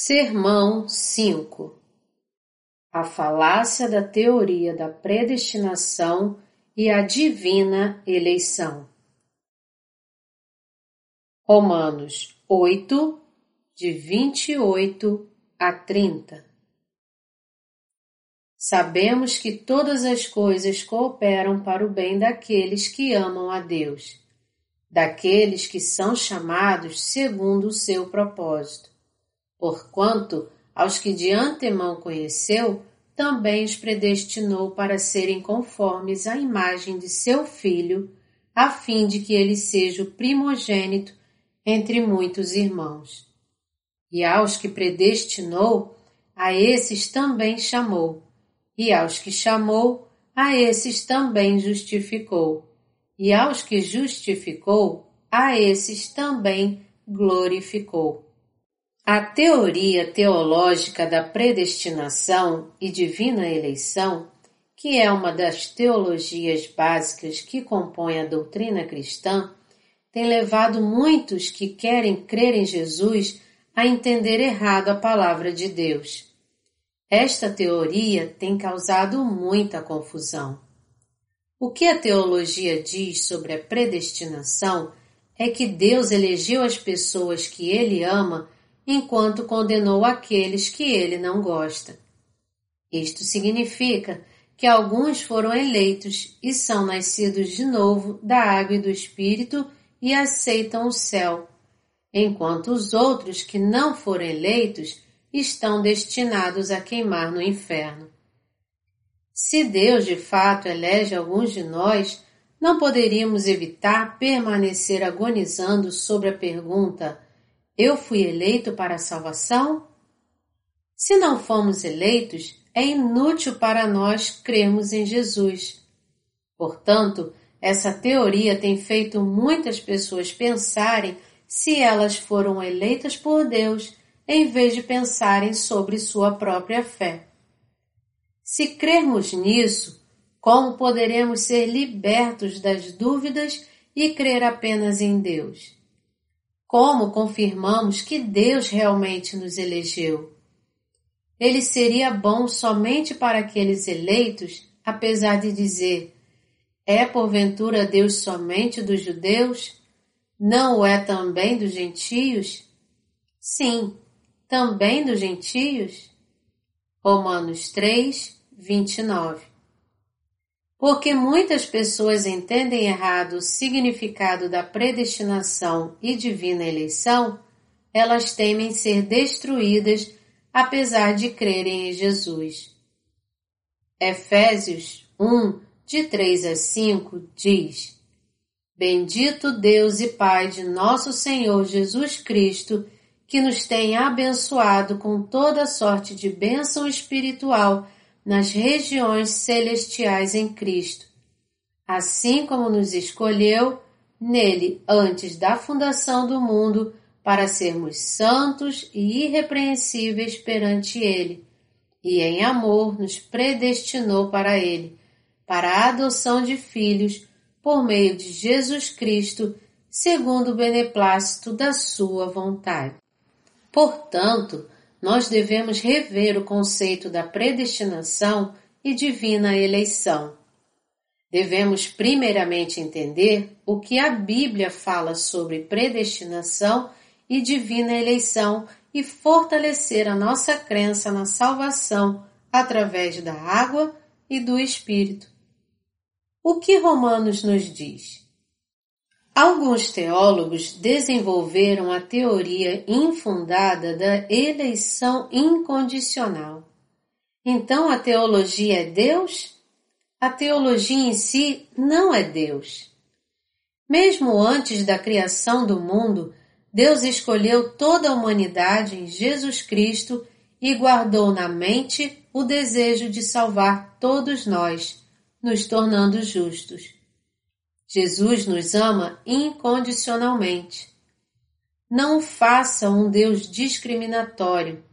Sermão 5 A falácia da teoria da predestinação e a divina eleição. Romanos 8, de 28 a 30 Sabemos que todas as coisas cooperam para o bem daqueles que amam a Deus, daqueles que são chamados segundo o seu propósito Porquanto, aos que de antemão conheceu, também os predestinou para serem conformes à imagem de seu filho, a fim de que ele seja o primogênito entre muitos irmãos. E aos que predestinou, a esses também chamou, e aos que chamou, a esses também justificou, e aos que justificou, a esses também glorificou. A teoria teológica da predestinação e divina eleição, que é uma das teologias básicas que compõem a doutrina cristã, tem levado muitos que querem crer em Jesus a entender errado a palavra de Deus. Esta teoria tem causado muita confusão. O que a teologia diz sobre a predestinação é que Deus elegeu as pessoas que ele ama enquanto condenou aqueles que ele não gosta. Isto significa que alguns foram eleitos e são nascidos de novo da água e do Espírito e aceitam o céu, enquanto os outros que não foram eleitos estão destinados a queimar no inferno. Se Deus de fato elege alguns de nós, não poderíamos evitar permanecer agonizando sobre a pergunta eu fui eleito para a salvação? Se não fomos eleitos, é inútil para nós crermos em Jesus. Portanto, essa teoria tem feito muitas pessoas pensarem se elas foram eleitas por Deus, em vez de pensarem sobre sua própria fé. Se crermos nisso, como poderemos ser libertos das dúvidas e crer apenas em Deus? Como confirmamos que Deus realmente nos elegeu? Ele seria bom somente para aqueles eleitos, apesar de dizer: É porventura Deus somente dos judeus? Não o é também dos gentios? Sim, também dos gentios? Romanos 3, 29 porque muitas pessoas entendem errado o significado da predestinação e divina eleição, elas temem ser destruídas apesar de crerem em Jesus. Efésios 1, de 3 a 5 diz: Bendito Deus e Pai de nosso Senhor Jesus Cristo, que nos tem abençoado com toda sorte de bênção espiritual nas regiões celestiais em Cristo, assim como nos escolheu nele antes da fundação do mundo para sermos santos e irrepreensíveis perante ele, e em amor nos predestinou para ele, para a adoção de filhos por meio de Jesus Cristo, segundo o beneplácito da sua vontade. Portanto, nós devemos rever o conceito da predestinação e divina eleição. Devemos primeiramente entender o que a Bíblia fala sobre predestinação e divina eleição e fortalecer a nossa crença na salvação através da água e do Espírito. O que Romanos nos diz? Alguns teólogos desenvolveram a teoria infundada da eleição incondicional. Então a teologia é Deus? A teologia em si não é Deus. Mesmo antes da criação do mundo, Deus escolheu toda a humanidade em Jesus Cristo e guardou na mente o desejo de salvar todos nós, nos tornando justos. Jesus nos ama incondicionalmente. Não faça um Deus discriminatório.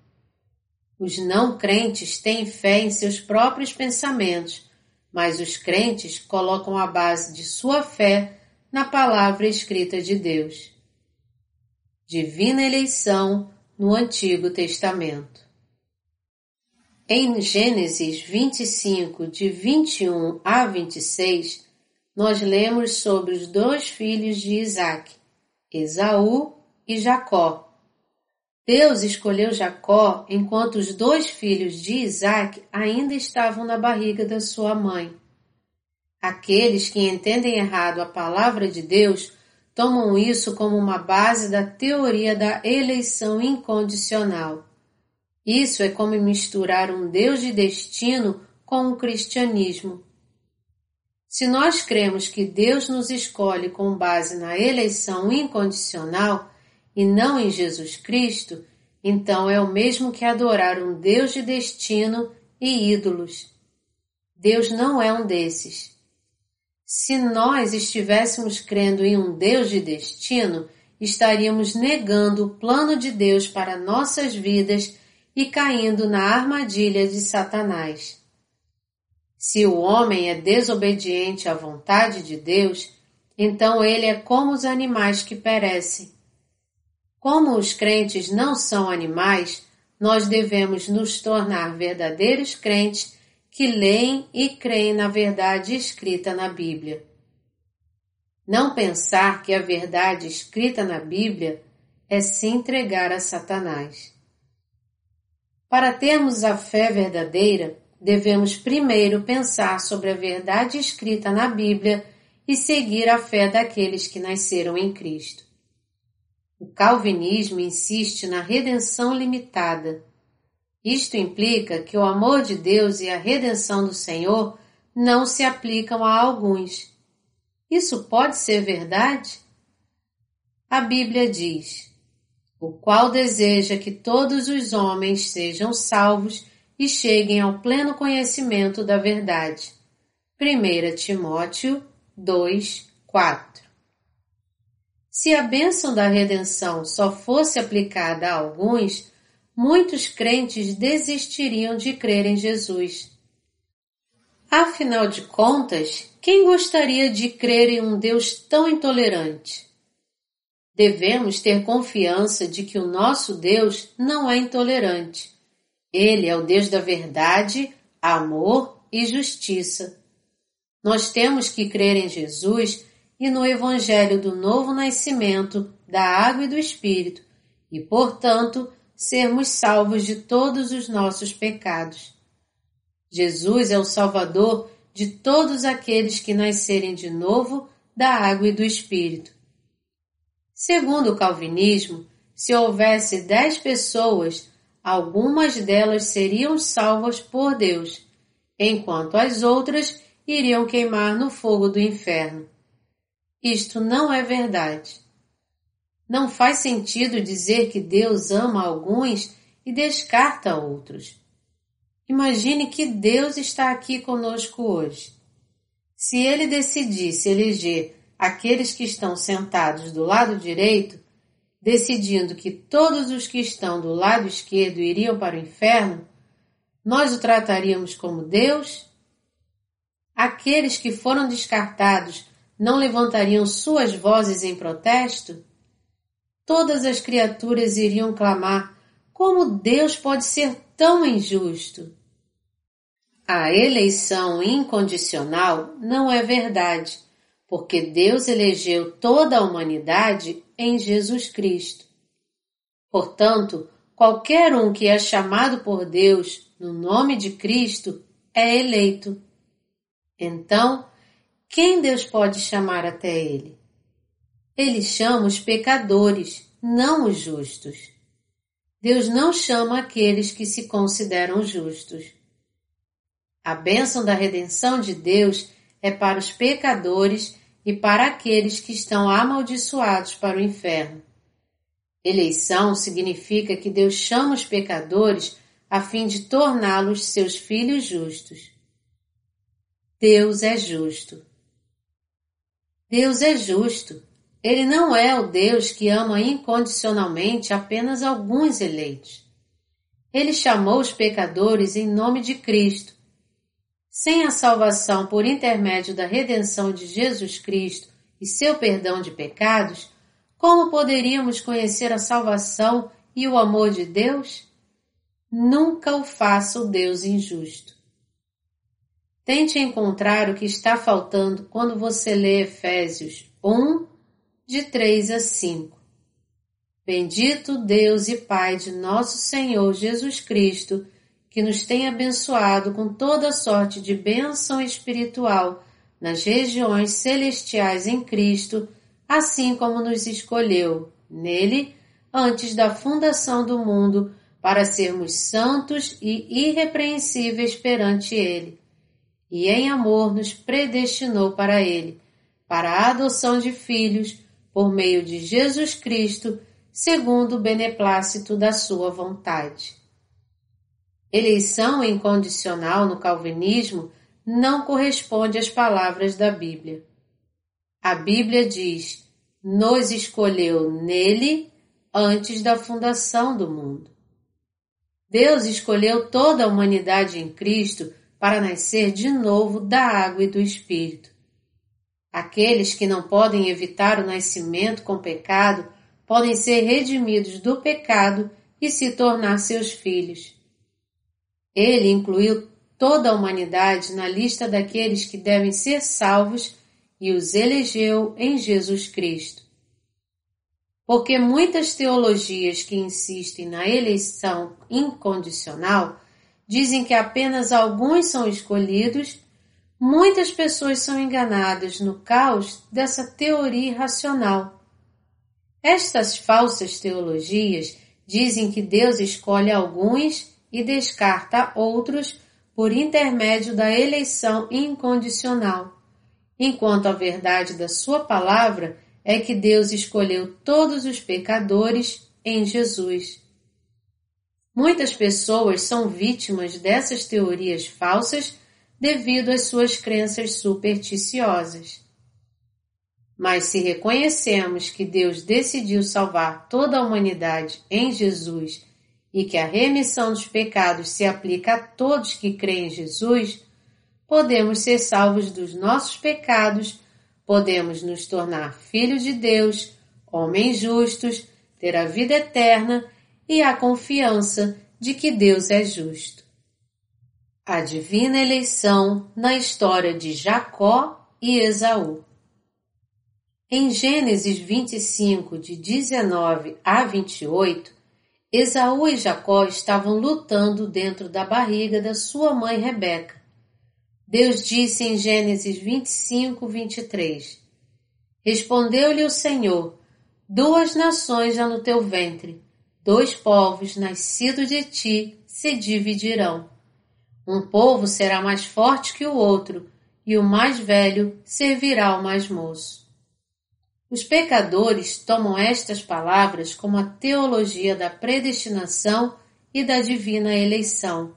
Os não crentes têm fé em seus próprios pensamentos, mas os crentes colocam a base de sua fé na palavra escrita de Deus. Divina eleição no Antigo Testamento. Em Gênesis 25, de 21 a 26, nós lemos sobre os dois filhos de Isaac, Esaú e Jacó. Deus escolheu Jacó enquanto os dois filhos de Isaac ainda estavam na barriga da sua mãe. Aqueles que entendem errado a palavra de Deus tomam isso como uma base da teoria da eleição incondicional. Isso é como misturar um Deus de destino com o cristianismo. Se nós cremos que Deus nos escolhe com base na eleição incondicional e não em Jesus Cristo, então é o mesmo que adorar um Deus de destino e ídolos. Deus não é um desses. Se nós estivéssemos crendo em um Deus de destino, estaríamos negando o plano de Deus para nossas vidas e caindo na armadilha de Satanás. Se o homem é desobediente à vontade de Deus, então ele é como os animais que perecem. Como os crentes não são animais, nós devemos nos tornar verdadeiros crentes que leem e creem na verdade escrita na Bíblia. Não pensar que a verdade escrita na Bíblia é se entregar a Satanás. Para termos a fé verdadeira, devemos primeiro pensar sobre a verdade escrita na Bíblia e seguir a fé daqueles que nasceram em Cristo. O calvinismo insiste na redenção limitada isto implica que o amor de Deus e a redenção do Senhor não se aplicam a alguns. Isso pode ser verdade? A Bíblia diz: O qual deseja que todos os homens sejam salvos e cheguem ao pleno conhecimento da verdade. 1 Timóteo 2, 4 Se a bênção da redenção só fosse aplicada a alguns, muitos crentes desistiriam de crer em Jesus. Afinal de contas, quem gostaria de crer em um Deus tão intolerante? Devemos ter confiança de que o nosso Deus não é intolerante. Ele é o Deus da verdade, amor e justiça. Nós temos que crer em Jesus e no Evangelho do Novo Nascimento, da Água e do Espírito, e, portanto, sermos salvos de todos os nossos pecados. Jesus é o Salvador de todos aqueles que nascerem de novo da água e do Espírito. Segundo o Calvinismo, se houvesse dez pessoas, algumas delas seriam salvas por Deus, enquanto as outras iriam queimar no fogo do inferno. Isto não é verdade. Não faz sentido dizer que Deus ama alguns e descarta outros. Imagine que Deus está aqui conosco hoje. Se ele decidisse eleger aqueles que estão sentados do lado direito, decidindo que todos os que estão do lado esquerdo iriam para o inferno, nós o trataríamos como Deus? Aqueles que foram descartados não levantariam suas vozes em protesto? todas as criaturas iriam clamar: Como Deus pode ser tão injusto? A eleição incondicional não é verdade, porque Deus elegeu toda a humanidade em Jesus Cristo. Portanto, qualquer um que é chamado por Deus no nome de Cristo é eleito. Então, quem Deus pode chamar até ele? Ele chama os pecadores, não os justos. Deus não chama aqueles que se consideram justos. A bênção da redenção de Deus é para os pecadores e para aqueles que estão amaldiçoados para o inferno. Eleição significa que Deus chama os pecadores a fim de torná-los seus filhos justos. Deus é justo. Deus é justo. Ele não é o Deus que ama incondicionalmente apenas alguns eleitos. Ele chamou os pecadores em nome de Cristo. Sem a salvação por intermédio da redenção de Jesus Cristo e seu perdão de pecados, como poderíamos conhecer a salvação e o amor de Deus? Nunca o faça o Deus injusto. Tente encontrar o que está faltando quando você lê Efésios 1, de 3 a 5. Bendito Deus e Pai de nosso Senhor Jesus Cristo, que nos tem abençoado com toda sorte de bênção espiritual nas regiões celestiais em Cristo, assim como nos escolheu, nele, antes da fundação do mundo, para sermos santos e irrepreensíveis perante Ele e em amor nos predestinou para Ele, para a adoção de filhos, por meio de Jesus Cristo, segundo o beneplácito da Sua vontade. Eleição incondicional no Calvinismo não corresponde às palavras da Bíblia. A Bíblia diz: nos escolheu nele antes da fundação do mundo. Deus escolheu toda a humanidade em Cristo para nascer de novo da água e do Espírito. Aqueles que não podem evitar o nascimento com pecado podem ser redimidos do pecado e se tornar seus filhos. Ele incluiu toda a humanidade na lista daqueles que devem ser salvos e os elegeu em Jesus Cristo. Porque muitas teologias que insistem na eleição incondicional dizem que apenas alguns são escolhidos, muitas pessoas são enganadas no caos dessa teoria irracional. Estas falsas teologias dizem que Deus escolhe alguns e descarta outros por intermédio da eleição incondicional, enquanto a verdade da Sua palavra é que Deus escolheu todos os pecadores em Jesus. Muitas pessoas são vítimas dessas teorias falsas devido às suas crenças supersticiosas. Mas se reconhecemos que Deus decidiu salvar toda a humanidade em Jesus e que a remissão dos pecados se aplica a todos que creem em Jesus, podemos ser salvos dos nossos pecados, podemos nos tornar filhos de Deus, homens justos, ter a vida eterna e a confiança de que Deus é justo. A divina eleição na história de Jacó e Esaú. Em Gênesis 25, de 19 a 28, Esaú e Jacó estavam lutando dentro da barriga da sua mãe Rebeca. Deus disse em Gênesis 25, 23: Respondeu-lhe o Senhor: Duas nações há no teu ventre, dois povos nascidos de ti se dividirão. Um povo será mais forte que o outro, e o mais velho servirá ao mais moço. Os pecadores tomam estas palavras como a teologia da predestinação e da divina eleição,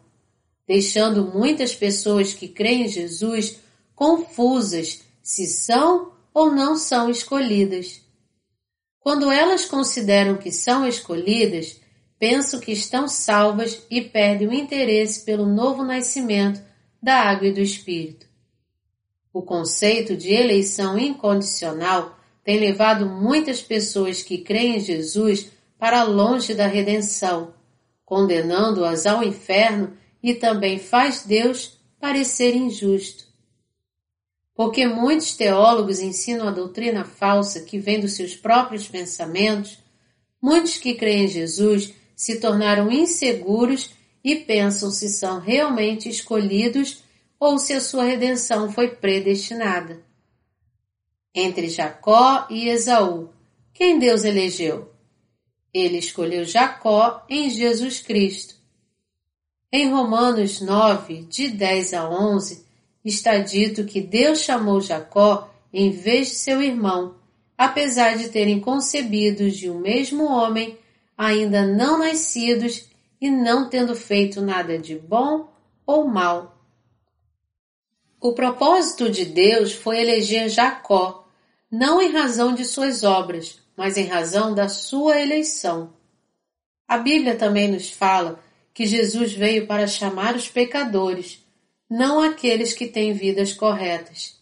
deixando muitas pessoas que creem em Jesus confusas se são ou não são escolhidas. Quando elas consideram que são escolhidas, pensam que estão salvas e perdem o interesse pelo novo nascimento da água e do Espírito. O conceito de eleição incondicional tem levado muitas pessoas que creem em Jesus para longe da redenção, condenando-as ao inferno e também faz Deus parecer injusto porque muitos teólogos ensinam a doutrina falsa que vem dos seus próprios pensamentos, muitos que creem em Jesus se tornaram inseguros e pensam se são realmente escolhidos ou se a sua redenção foi predestinada. Entre Jacó e Esaú, quem Deus elegeu? Ele escolheu Jacó em Jesus Cristo. Em Romanos 9, de 10 a 11, está dito que Deus chamou Jacó em vez de seu irmão, apesar de terem concebidos de um mesmo homem, ainda não nascidos e não tendo feito nada de bom ou mal. O propósito de Deus foi eleger Jacó, não em razão de suas obras, mas em razão da sua eleição. A Bíblia também nos fala que Jesus veio para chamar os pecadores, não aqueles que têm vidas corretas.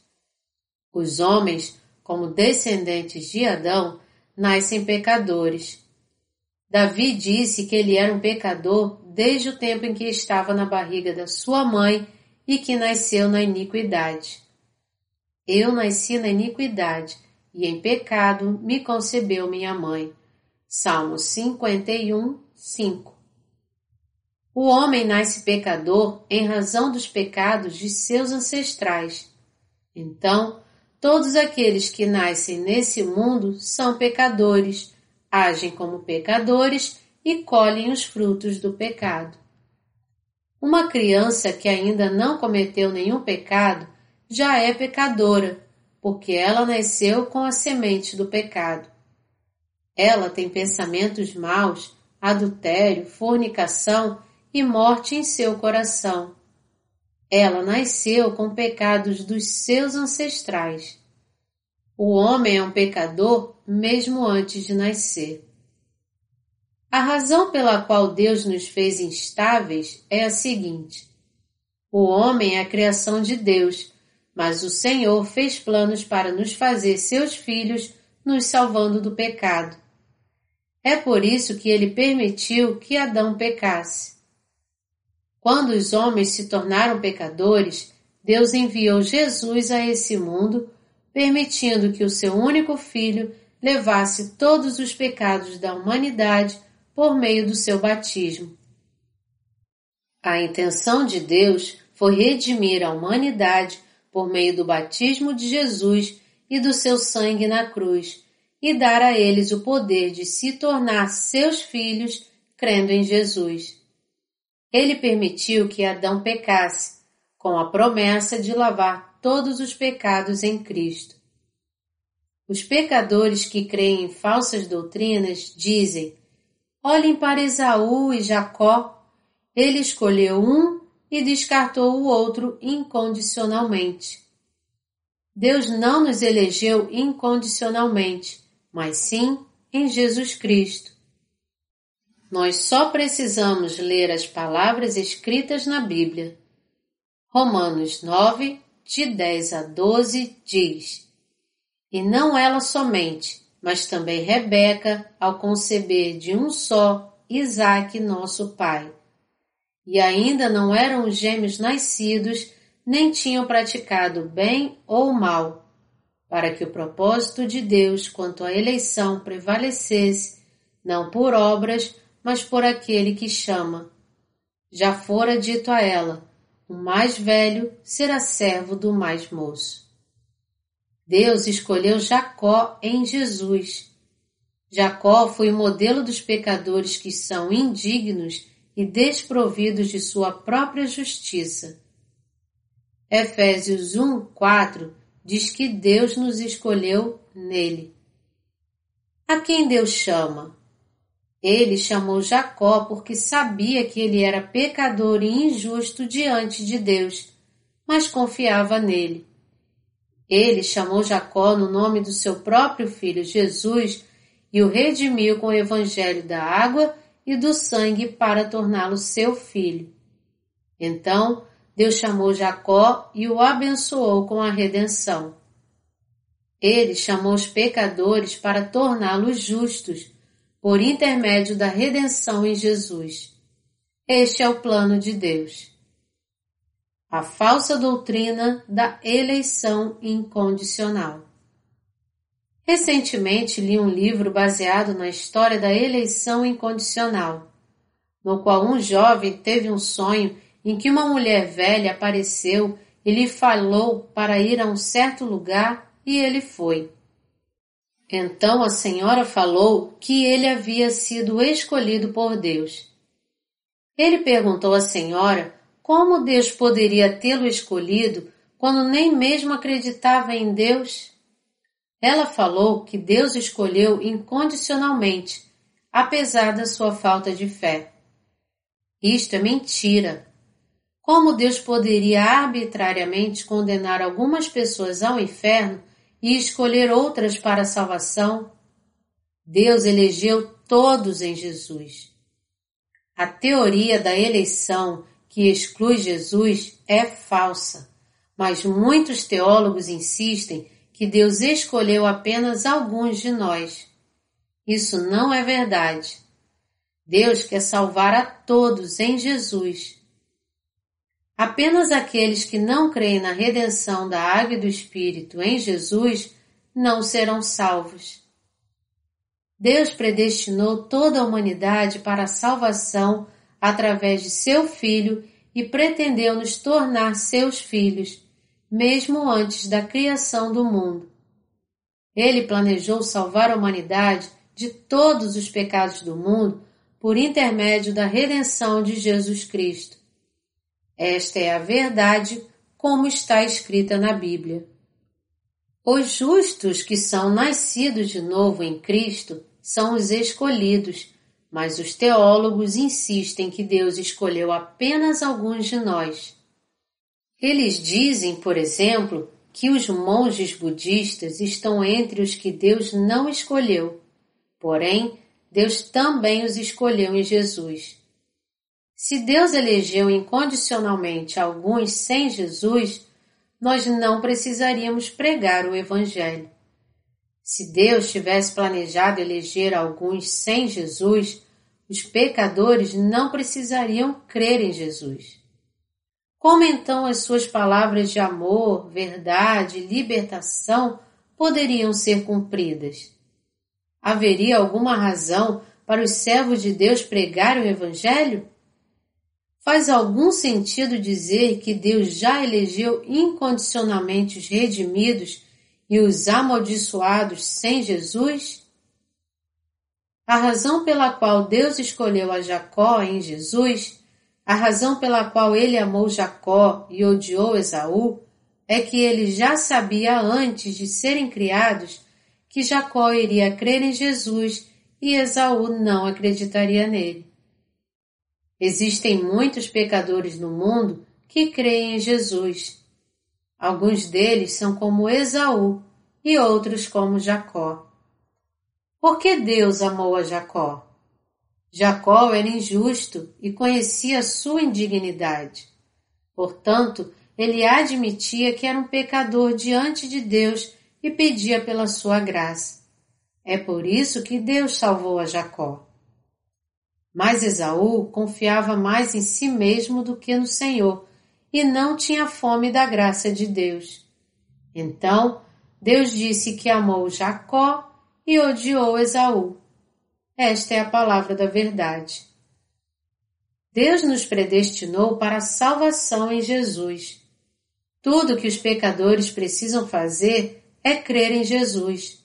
Os homens, como descendentes de Adão, nascem pecadores. Davi disse que ele era um pecador desde o tempo em que estava na barriga da sua mãe e que nasceu na iniquidade. Eu nasci na iniquidade e em pecado me concebeu minha mãe. Salmo 51, 5. O homem nasce pecador em razão dos pecados de seus ancestrais. Então, todos aqueles que nascem nesse mundo são pecadores, agem como pecadores e colhem os frutos do pecado. Uma criança que ainda não cometeu nenhum pecado já é pecadora, porque ela nasceu com a semente do pecado. Ela tem pensamentos maus, adultério, fornicação e morte em seu coração. Ela nasceu com pecados dos seus ancestrais. O homem é um pecador mesmo antes de nascer. A razão pela qual Deus nos fez instáveis é a seguinte: o homem é a criação de Deus, mas o Senhor fez planos para nos fazer seus filhos, nos salvando do pecado. É por isso que ele permitiu que Adão pecasse. Quando os homens se tornaram pecadores, Deus enviou Jesus a esse mundo, permitindo que o seu único filho levasse todos os pecados da humanidade por meio do seu batismo. A intenção de Deus foi redimir a humanidade por meio do batismo de Jesus e do seu sangue na cruz e dar a eles o poder de se tornar seus filhos crendo em Jesus ele permitiu que Adão pecasse, com a promessa de lavar todos os pecados em Cristo. Os pecadores que creem em falsas doutrinas dizem: olhem para Esaú e Jacó. Ele escolheu um e descartou o outro incondicionalmente. Deus não nos elegeu incondicionalmente, mas sim em Jesus Cristo. Nós só precisamos ler as palavras escritas na Bíblia. Romanos 9, de 10 a 12 diz: E não ela somente, mas também Rebeca, ao conceber de um só Isaque, nosso pai. E ainda não eram os gêmeos nascidos, nem tinham praticado bem ou mal, para que o propósito de Deus quanto à eleição prevalecesse, não por obras, mas por aquele que chama. Já fora dito a ela: o mais velho será servo do mais moço. Deus escolheu Jacó em Jesus. Jacó foi o modelo dos pecadores que são indignos e desprovidos de sua própria justiça. Efésios 1, 4 diz que Deus nos escolheu nele. A quem Deus chama? Ele chamou Jacó porque sabia que ele era pecador e injusto diante de Deus, mas confiava nele. Ele chamou Jacó no nome do seu próprio filho Jesus e o redimiu com o evangelho da água e do sangue para torná-lo seu filho. Então, Deus chamou Jacó e o abençoou com a redenção. Ele chamou os pecadores para torná-los justos por intermédio da redenção em Jesus. Este é o plano de Deus. A falsa doutrina da eleição incondicional. Recentemente li um livro baseado na história da eleição incondicional, no qual um jovem teve um sonho em que uma mulher velha apareceu e lhe falou para ir a um certo lugar e ele foi. Então a senhora falou que ele havia sido escolhido por Deus. Ele perguntou à senhora como Deus poderia tê-lo escolhido quando nem mesmo acreditava em Deus. Ela falou que Deus escolheu incondicionalmente, apesar da sua falta de fé. Isto é mentira. Como Deus poderia arbitrariamente condenar algumas pessoas ao inferno e escolher outras para a salvação, Deus elegeu todos em Jesus. A teoria da eleição que exclui Jesus é falsa, mas muitos teólogos insistem que Deus escolheu apenas alguns de nós. Isso não é verdade. Deus quer salvar a todos em Jesus. Apenas aqueles que não creem na redenção da água e do Espírito em Jesus não serão salvos. Deus predestinou toda a humanidade para a salvação através de seu Filho e pretendeu nos tornar seus filhos, mesmo antes da criação do mundo. Ele planejou salvar a humanidade de todos os pecados do mundo por intermédio da redenção de Jesus Cristo. Esta é a verdade como está escrita na Bíblia. Os justos que são nascidos de novo em Cristo são os escolhidos, mas os teólogos insistem que Deus escolheu apenas alguns de nós. Eles dizem, por exemplo, que os monges budistas estão entre os que Deus não escolheu. Porém, Deus também os escolheu em Jesus. Se Deus elegeu incondicionalmente alguns sem Jesus, nós não precisaríamos pregar o Evangelho. Se Deus tivesse planejado eleger alguns sem Jesus, os pecadores não precisariam crer em Jesus. Como então as suas palavras de amor, verdade libertação poderiam ser cumpridas? Haveria alguma razão para os servos de Deus pregarem o Evangelho? Faz algum sentido dizer que Deus já elegeu incondicionalmente os redimidos e os amaldiçoados sem Jesus? A razão pela qual Deus escolheu a Jacó em Jesus, a razão pela qual ele amou Jacó e odiou Esaú, é que ele já sabia antes de serem criados que Jacó iria crer em Jesus e Esaú não acreditaria nele. Existem muitos pecadores no mundo que creem em Jesus. Alguns deles são como Esaú e outros como Jacó. Por que Deus amou a Jacó? Jacó era injusto e conhecia sua indignidade. Portanto, ele admitia que era um pecador diante de Deus e pedia pela sua graça. É por isso que Deus salvou a Jacó. Mas Esaú confiava mais em si mesmo do que no Senhor e não tinha fome da graça de Deus. Então, Deus disse que amou Jacó e odiou Esaú. Esta é a palavra da verdade. Deus nos predestinou para a salvação em Jesus. Tudo que os pecadores precisam fazer é crer em Jesus.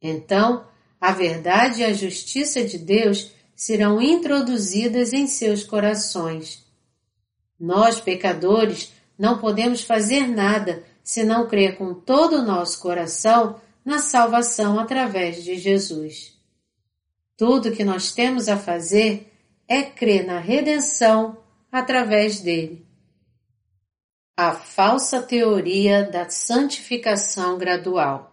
Então, a verdade e a justiça de Deus serão introduzidas em seus corações. Nós, pecadores, não podemos fazer nada se não crer com todo o nosso coração na salvação através de Jesus. Tudo que nós temos a fazer é crer na redenção através dele. A falsa teoria da santificação gradual.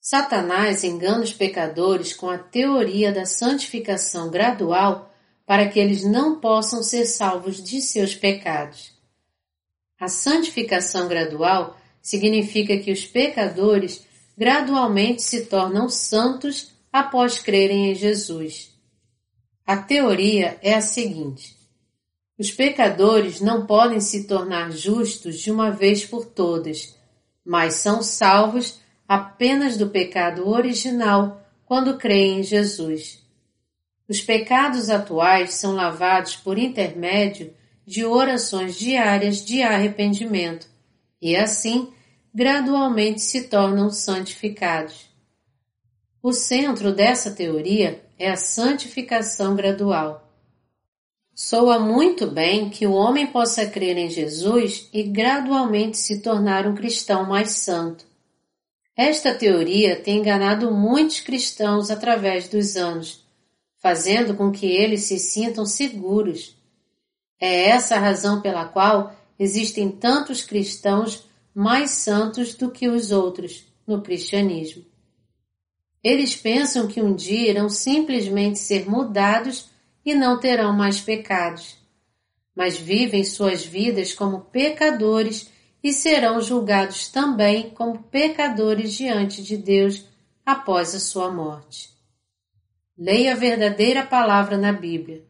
Satanás engana os pecadores com a teoria da santificação gradual para que eles não possam ser salvos de seus pecados. A santificação gradual significa que os pecadores gradualmente se tornam santos após crerem em Jesus. A teoria é a seguinte: os pecadores não podem se tornar justos de uma vez por todas, mas são salvos apenas do pecado original quando creem em Jesus. Os pecados atuais são lavados por intermédio de orações diárias de arrependimento e, assim, gradualmente se tornam santificados. O centro dessa teoria é a santificação gradual. Soa muito bem que o homem possa crer em Jesus e gradualmente se tornar um cristão mais santo. Esta teoria tem enganado muitos cristãos através dos anos, fazendo com que eles se sintam seguros. É essa a razão pela qual existem tantos cristãos mais santos do que os outros no cristianismo. Eles pensam que um dia irão simplesmente ser mudados e não terão mais pecados, mas vivem suas vidas como pecadores e serão julgados também como pecadores diante de Deus após a sua morte. Leia a verdadeira palavra na Bíblia.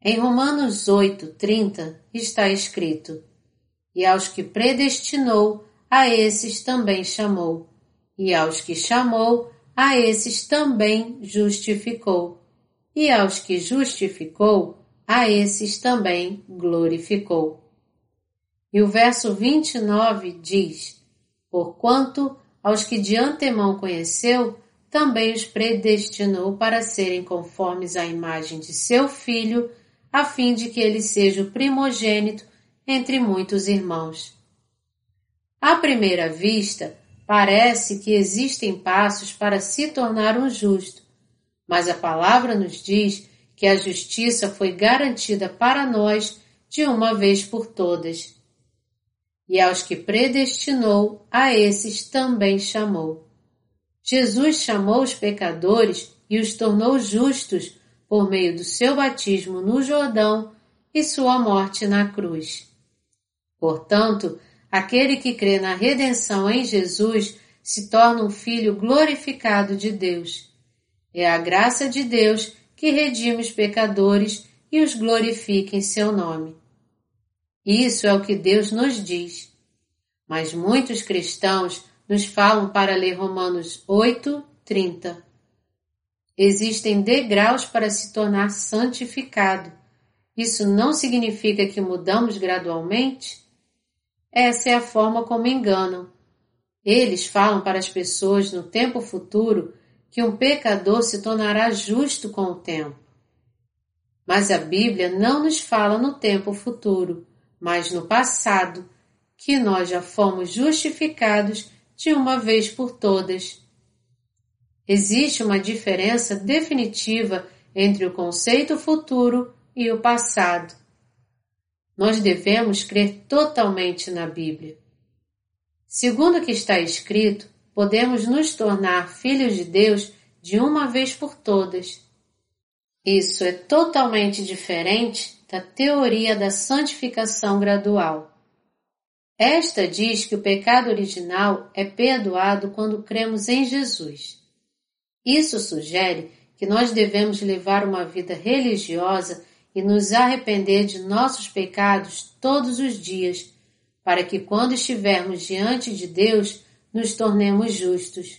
Em Romanos 8, 30 está escrito: E aos que predestinou, a esses também chamou, e aos que chamou, a esses também justificou, e aos que justificou, a esses também glorificou. E o verso 29 diz: Porquanto aos que de antemão conheceu, também os predestinou para serem conformes à imagem de seu filho, a fim de que ele seja o primogênito entre muitos irmãos. À primeira vista, parece que existem passos para se tornar um justo, mas a palavra nos diz que a justiça foi garantida para nós de uma vez por todas. E aos que predestinou, a esses também chamou. Jesus chamou os pecadores e os tornou justos por meio do seu batismo no Jordão e sua morte na cruz. Portanto, aquele que crê na redenção em Jesus se torna um filho glorificado de Deus. É a graça de Deus que redime os pecadores e os glorifica em seu nome. Isso é o que Deus nos diz. Mas muitos cristãos nos falam para ler Romanos 8, 30. Existem degraus para se tornar santificado. Isso não significa que mudamos gradualmente? Essa é a forma como enganam. Eles falam para as pessoas no tempo futuro que um pecador se tornará justo com o tempo. Mas a Bíblia não nos fala no tempo futuro, mas no passado, que nós já fomos justificados de uma vez por todas. Existe uma diferença definitiva entre o conceito futuro e o passado. Nós devemos crer totalmente na Bíblia. Segundo o que está escrito, podemos nos tornar filhos de Deus de uma vez por todas. Isso é totalmente diferente da teoria da santificação gradual. Esta diz que o pecado original é perdoado quando cremos em Jesus. Isso sugere que nós devemos levar uma vida religiosa e nos arrepender de nossos pecados todos os dias, para que quando estivermos diante de Deus nos tornemos justos.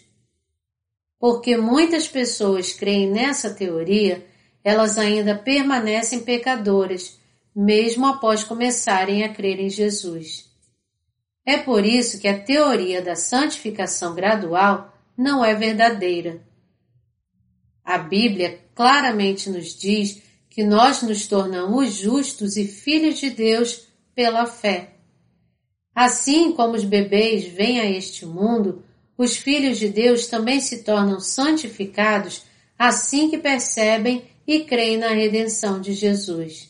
Porque muitas pessoas creem nessa teoria, elas ainda permanecem pecadoras, mesmo após começarem a crer em Jesus. É por isso que a teoria da santificação gradual não é verdadeira. A Bíblia claramente nos diz que nós nos tornamos justos e filhos de Deus pela fé. Assim como os bebês vêm a este mundo, os filhos de Deus também se tornam santificados assim que percebem e creem na redenção de Jesus.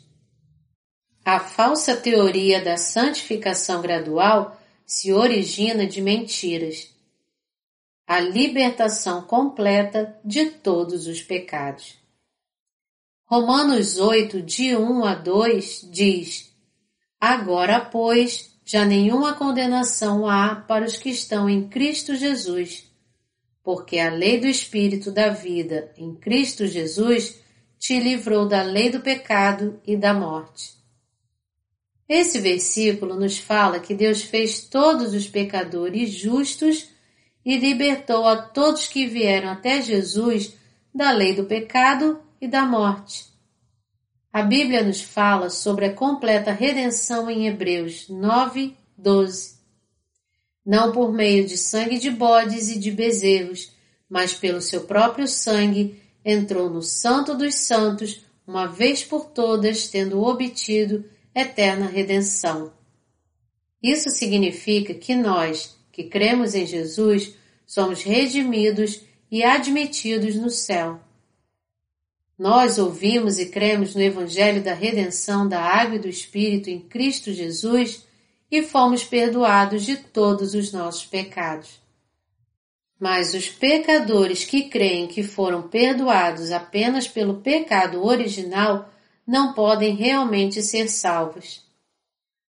A falsa teoria da santificação gradual se origina de mentiras. A libertação completa de todos os pecados. Romanos 8, de 1 a 2 diz: Agora, pois, já nenhuma condenação há para os que estão em Cristo Jesus, porque a lei do Espírito da vida em Cristo Jesus te livrou da lei do pecado e da morte. Esse versículo nos fala que Deus fez todos os pecadores justos e libertou a todos que vieram até Jesus da lei do pecado e da morte. A Bíblia nos fala sobre a completa redenção em Hebreus 9, 12. Não por meio de sangue de bodes e de bezerros, mas pelo seu próprio sangue, entrou no Santo dos Santos, uma vez por todas, tendo obtido eterna redenção. Isso significa que nós, que cremos em Jesus, somos redimidos e admitidos no céu. Nós ouvimos e cremos no Evangelho da redenção da água e do Espírito em Cristo Jesus e fomos perdoados de todos os nossos pecados. Mas os pecadores que creem que foram perdoados apenas pelo pecado original não podem realmente ser salvos.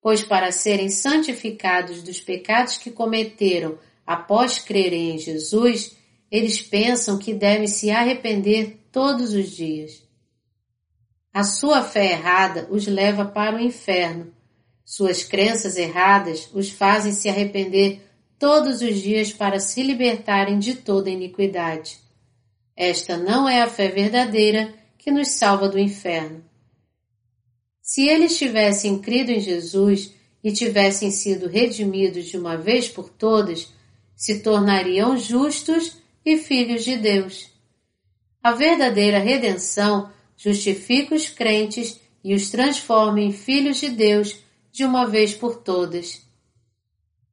Pois para serem santificados dos pecados que cometeram após crerem em Jesus, eles pensam que devem se arrepender todos os dias. A sua fé errada os leva para o inferno. Suas crenças erradas os fazem se arrepender todos os dias para se libertarem de toda iniquidade. Esta não é a fé verdadeira que nos salva do inferno. Se eles tivessem crido em Jesus e tivessem sido redimidos de uma vez por todas, se tornariam justos e filhos de Deus. A verdadeira redenção justifica os crentes e os transforma em filhos de Deus de uma vez por todas.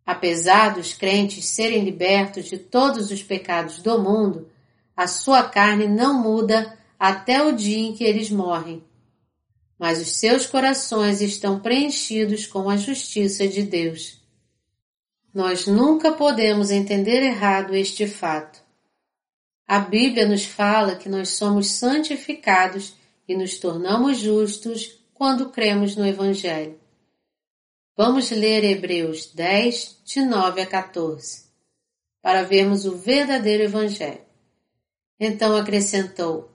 Apesar dos crentes serem libertos de todos os pecados do mundo, a sua carne não muda até o dia em que eles morrem. Mas os seus corações estão preenchidos com a justiça de Deus. Nós nunca podemos entender errado este fato. A Bíblia nos fala que nós somos santificados e nos tornamos justos quando cremos no Evangelho. Vamos ler Hebreus 10, de 9 a 14, para vermos o verdadeiro Evangelho. Então acrescentou: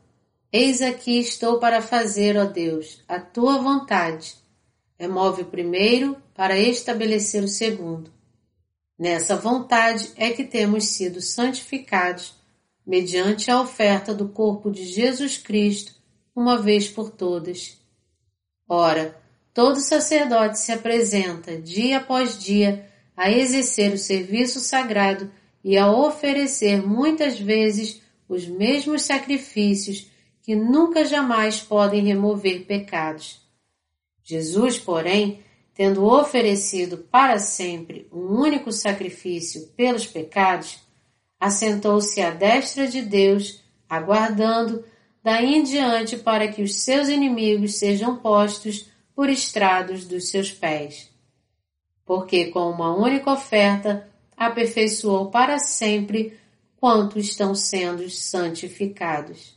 Eis aqui estou para fazer, ó Deus, a tua vontade. Remove o primeiro para estabelecer o segundo. Nessa vontade é que temos sido santificados mediante a oferta do corpo de Jesus Cristo, uma vez por todas. Ora, todo sacerdote se apresenta dia após dia a exercer o serviço sagrado e a oferecer muitas vezes os mesmos sacrifícios que nunca jamais podem remover pecados. Jesus, porém, tendo oferecido para sempre um único sacrifício pelos pecados, assentou-se à destra de Deus, aguardando daí em diante para que os seus inimigos sejam postos por estrados dos seus pés. Porque com uma única oferta aperfeiçoou para sempre quanto estão sendo santificados.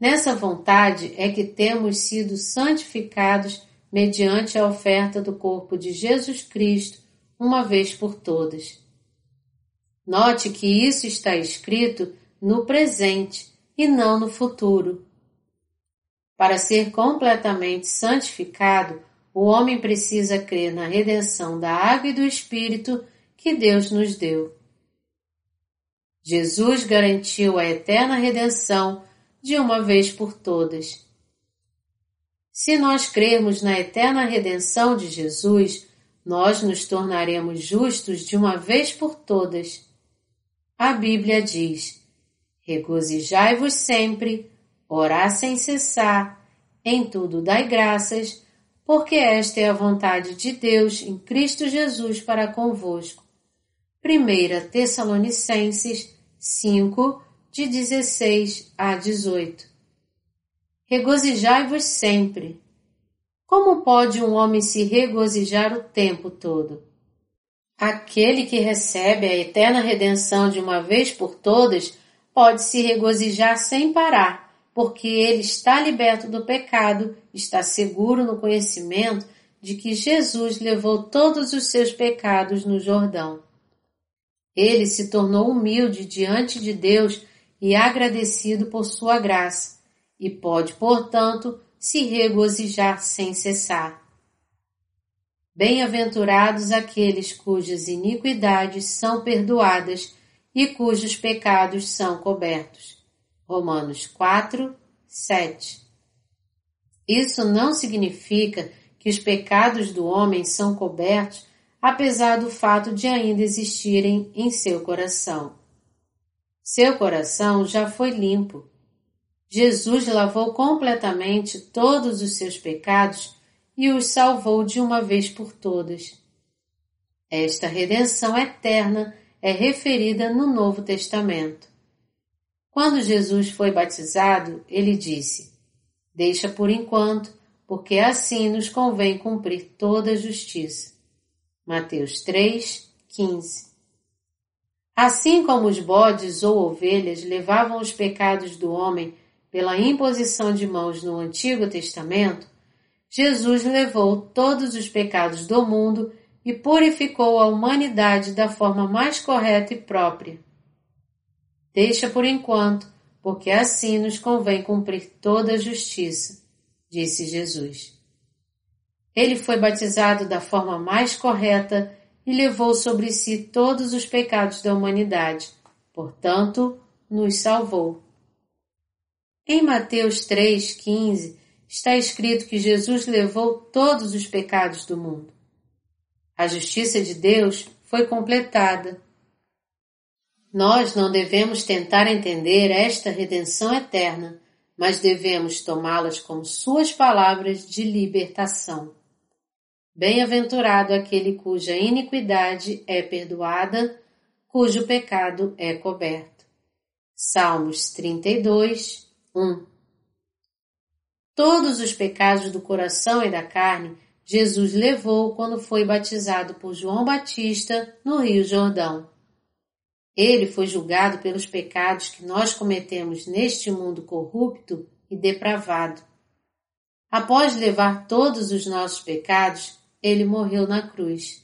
Nessa vontade é que temos sido santificados mediante a oferta do corpo de Jesus Cristo, uma vez por todas. Note que isso está escrito no presente e não no futuro. Para ser completamente santificado, o homem precisa crer na redenção da água e do Espírito que Deus nos deu. Jesus garantiu a eterna redenção de uma vez por todas. Se nós crermos na eterna redenção de Jesus, nós nos tornaremos justos de uma vez por todas. A Bíblia diz: Regozijai-vos sempre, orar sem cessar, em tudo dai graças, porque esta é a vontade de Deus em Cristo Jesus para convosco. 1 Tessalonicenses 5, de 16 a 18. Regozijai-vos sempre. Como pode um homem se regozijar o tempo todo? Aquele que recebe a eterna redenção de uma vez por todas pode se regozijar sem parar, porque ele está liberto do pecado, está seguro no conhecimento de que Jesus levou todos os seus pecados no Jordão. Ele se tornou humilde diante de Deus e agradecido por sua graça, e pode, portanto, se regozijar sem cessar. Bem-aventurados aqueles cujas iniquidades são perdoadas e cujos pecados são cobertos. Romanos 4, 7. Isso não significa que os pecados do homem são cobertos, apesar do fato de ainda existirem em seu coração. Seu coração já foi limpo. Jesus lavou completamente todos os seus pecados e os salvou de uma vez por todas. Esta redenção eterna é referida no Novo Testamento. Quando Jesus foi batizado, ele disse: Deixa por enquanto, porque assim nos convém cumprir toda a justiça. Mateus 3, 15. Assim como os bodes ou ovelhas levavam os pecados do homem pela imposição de mãos no Antigo Testamento, Jesus levou todos os pecados do mundo e purificou a humanidade da forma mais correta e própria. Deixa por enquanto, porque assim nos convém cumprir toda a justiça, disse Jesus. Ele foi batizado da forma mais correta e levou sobre si todos os pecados da humanidade, portanto, nos salvou. Em Mateus 3,15 está escrito que Jesus levou todos os pecados do mundo. A justiça de Deus foi completada. Nós não devemos tentar entender esta redenção eterna, mas devemos tomá-las como Suas palavras de libertação. Bem-aventurado aquele cuja iniquidade é perdoada, cujo pecado é coberto. Salmos 32, 1 Todos os pecados do coração e da carne Jesus levou quando foi batizado por João Batista no Rio Jordão. Ele foi julgado pelos pecados que nós cometemos neste mundo corrupto e depravado. Após levar todos os nossos pecados, ele morreu na cruz.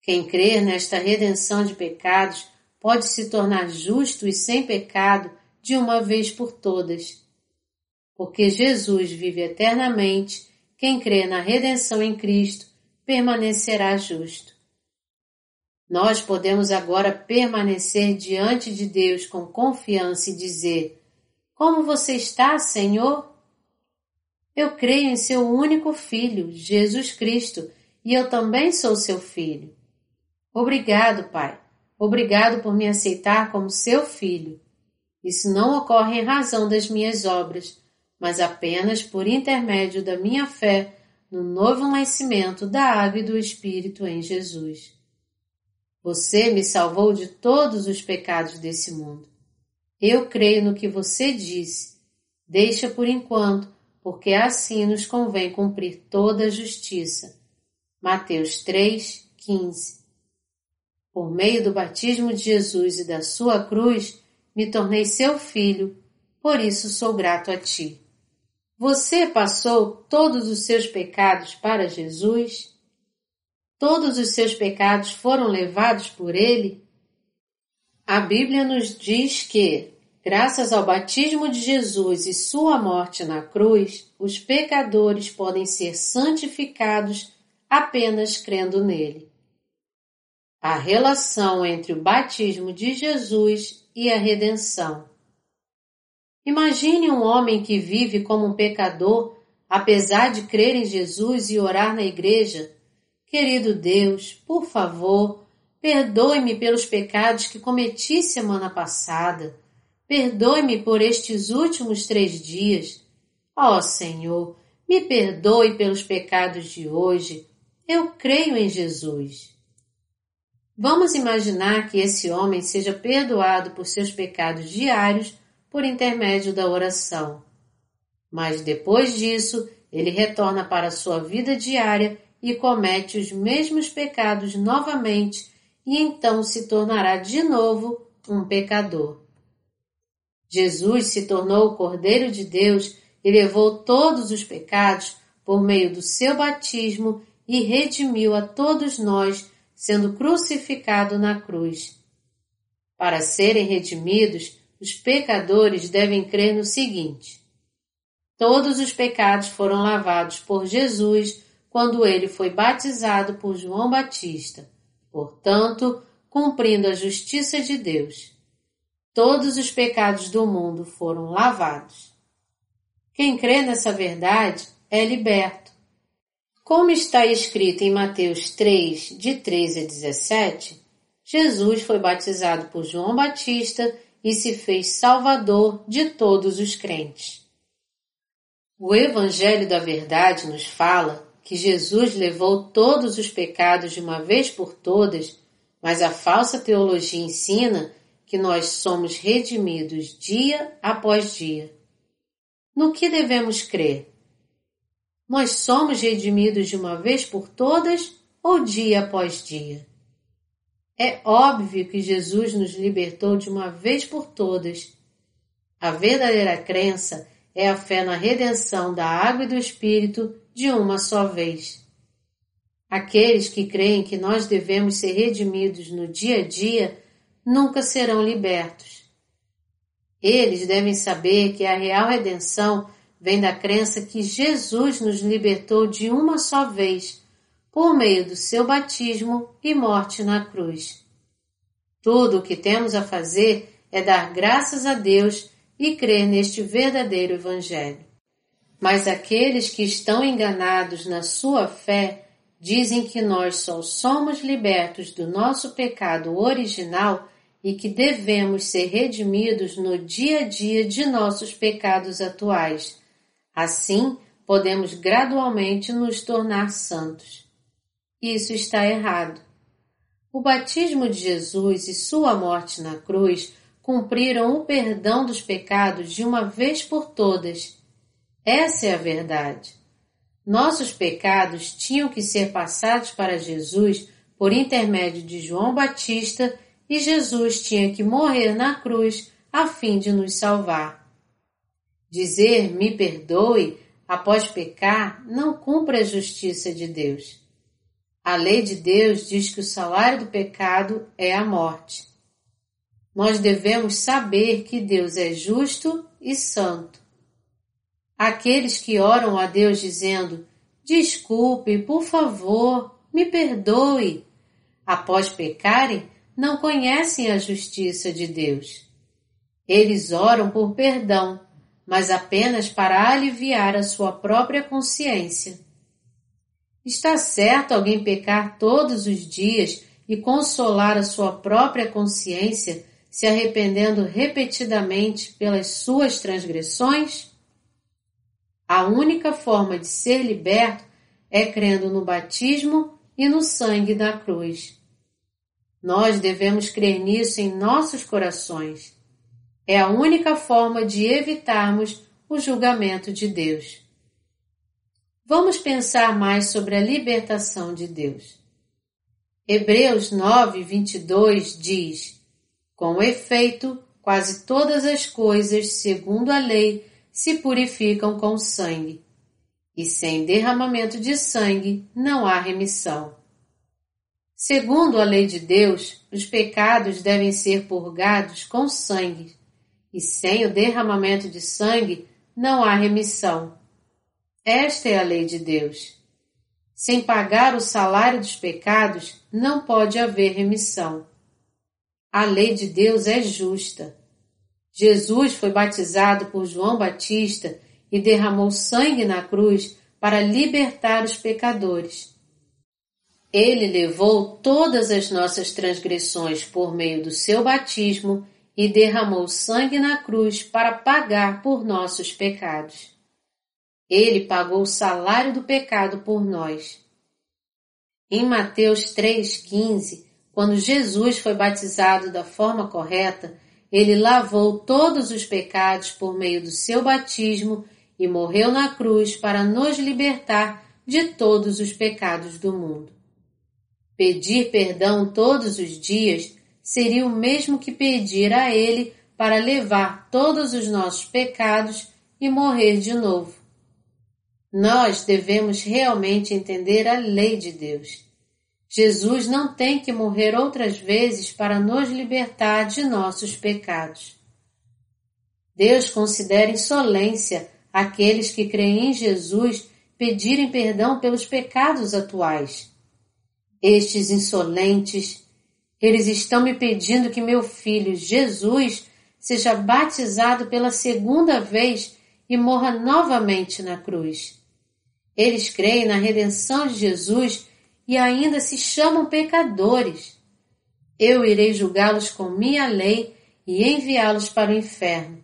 Quem crer nesta redenção de pecados pode se tornar justo e sem pecado de uma vez por todas. Porque Jesus vive eternamente, quem crê na redenção em Cristo permanecerá justo. Nós podemos agora permanecer diante de Deus com confiança e dizer: Como você está, Senhor? Eu creio em seu único Filho, Jesus Cristo, e eu também sou seu filho. Obrigado, Pai. Obrigado por me aceitar como seu filho. Isso não ocorre em razão das minhas obras, mas apenas por intermédio da minha fé no novo nascimento da água e do Espírito em Jesus. Você me salvou de todos os pecados desse mundo. Eu creio no que você disse. Deixa por enquanto porque assim nos convém cumprir toda a justiça. Mateus 3, 15. Por meio do batismo de Jesus e da sua cruz, me tornei seu filho, por isso sou grato a ti. Você passou todos os seus pecados para Jesus? Todos os seus pecados foram levados por ele? A Bíblia nos diz que Graças ao batismo de Jesus e sua morte na cruz, os pecadores podem ser santificados apenas crendo nele. A relação entre o batismo de Jesus e a redenção. Imagine um homem que vive como um pecador, apesar de crer em Jesus e orar na igreja. Querido Deus, por favor, perdoe-me pelos pecados que cometi semana passada. Perdoe-me por estes últimos três dias. Ó oh, Senhor, me perdoe pelos pecados de hoje. Eu creio em Jesus. Vamos imaginar que esse homem seja perdoado por seus pecados diários por intermédio da oração. Mas depois disso, ele retorna para sua vida diária e comete os mesmos pecados novamente e então se tornará de novo um pecador. Jesus se tornou o Cordeiro de Deus e levou todos os pecados por meio do seu batismo e redimiu a todos nós, sendo crucificado na cruz. Para serem redimidos, os pecadores devem crer no seguinte: Todos os pecados foram lavados por Jesus quando ele foi batizado por João Batista, portanto, cumprindo a justiça de Deus todos os pecados do mundo foram lavados. Quem crê nessa verdade é liberto. Como está escrito em Mateus 3, de 13 a 17, Jesus foi batizado por João Batista e se fez salvador de todos os crentes. O Evangelho da Verdade nos fala que Jesus levou todos os pecados de uma vez por todas, mas a falsa teologia ensina que nós somos redimidos dia após dia. No que devemos crer? Nós somos redimidos de uma vez por todas ou dia após dia? É óbvio que Jesus nos libertou de uma vez por todas. A verdadeira crença é a fé na redenção da água e do Espírito de uma só vez. Aqueles que creem que nós devemos ser redimidos no dia a dia nunca serão libertos. Eles devem saber que a real redenção vem da crença que Jesus nos libertou de uma só vez, por meio do seu batismo e morte na cruz. Tudo o que temos a fazer é dar graças a Deus e crer neste verdadeiro Evangelho. Mas aqueles que estão enganados na sua fé dizem que nós só somos libertos do nosso pecado original e que devemos ser redimidos no dia a dia de nossos pecados atuais. Assim, podemos gradualmente nos tornar santos. Isso está errado. O batismo de Jesus e sua morte na cruz cumpriram o perdão dos pecados de uma vez por todas. Essa é a verdade. Nossos pecados tinham que ser passados para Jesus por intermédio de João Batista e Jesus tinha que morrer na cruz a fim de nos salvar. Dizer me perdoe após pecar não cumpre a justiça de Deus. A lei de Deus diz que o salário do pecado é a morte. Nós devemos saber que Deus é justo e santo. Aqueles que oram a Deus dizendo: Desculpe, por favor, me perdoe, após pecarem, não conhecem a justiça de Deus. Eles oram por perdão, mas apenas para aliviar a sua própria consciência. Está certo alguém pecar todos os dias e consolar a sua própria consciência, se arrependendo repetidamente pelas suas transgressões? A única forma de ser liberto é crendo no batismo e no sangue da cruz. Nós devemos crer nisso em nossos corações. É a única forma de evitarmos o julgamento de Deus. Vamos pensar mais sobre a libertação de Deus. Hebreus 9, 22 diz: Com efeito, quase todas as coisas, segundo a lei, se purificam com sangue, e sem derramamento de sangue não há remissão. Segundo a lei de Deus, os pecados devem ser purgados com sangue, e sem o derramamento de sangue não há remissão. Esta é a lei de Deus. Sem pagar o salário dos pecados, não pode haver remissão. A lei de Deus é justa. Jesus foi batizado por João Batista e derramou sangue na cruz para libertar os pecadores. Ele levou todas as nossas transgressões por meio do seu batismo e derramou sangue na cruz para pagar por nossos pecados. Ele pagou o salário do pecado por nós. Em Mateus 3,15, quando Jesus foi batizado da forma correta, ele lavou todos os pecados por meio do seu batismo e morreu na cruz para nos libertar de todos os pecados do mundo. Pedir perdão todos os dias seria o mesmo que pedir a Ele para levar todos os nossos pecados e morrer de novo. Nós devemos realmente entender a lei de Deus. Jesus não tem que morrer outras vezes para nos libertar de nossos pecados. Deus considera insolência aqueles que creem em Jesus pedirem perdão pelos pecados atuais. Estes insolentes, eles estão me pedindo que meu filho Jesus seja batizado pela segunda vez e morra novamente na cruz. Eles creem na redenção de Jesus e ainda se chamam pecadores. Eu irei julgá-los com minha lei e enviá-los para o inferno.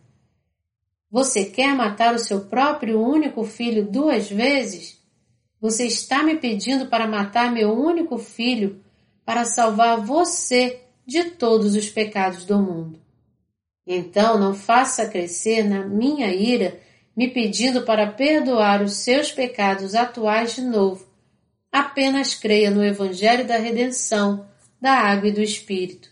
Você quer matar o seu próprio único filho duas vezes? Você está me pedindo para matar meu único filho para salvar você de todos os pecados do mundo. Então não faça crescer na minha ira me pedindo para perdoar os seus pecados atuais de novo. Apenas creia no Evangelho da Redenção, da Água e do Espírito.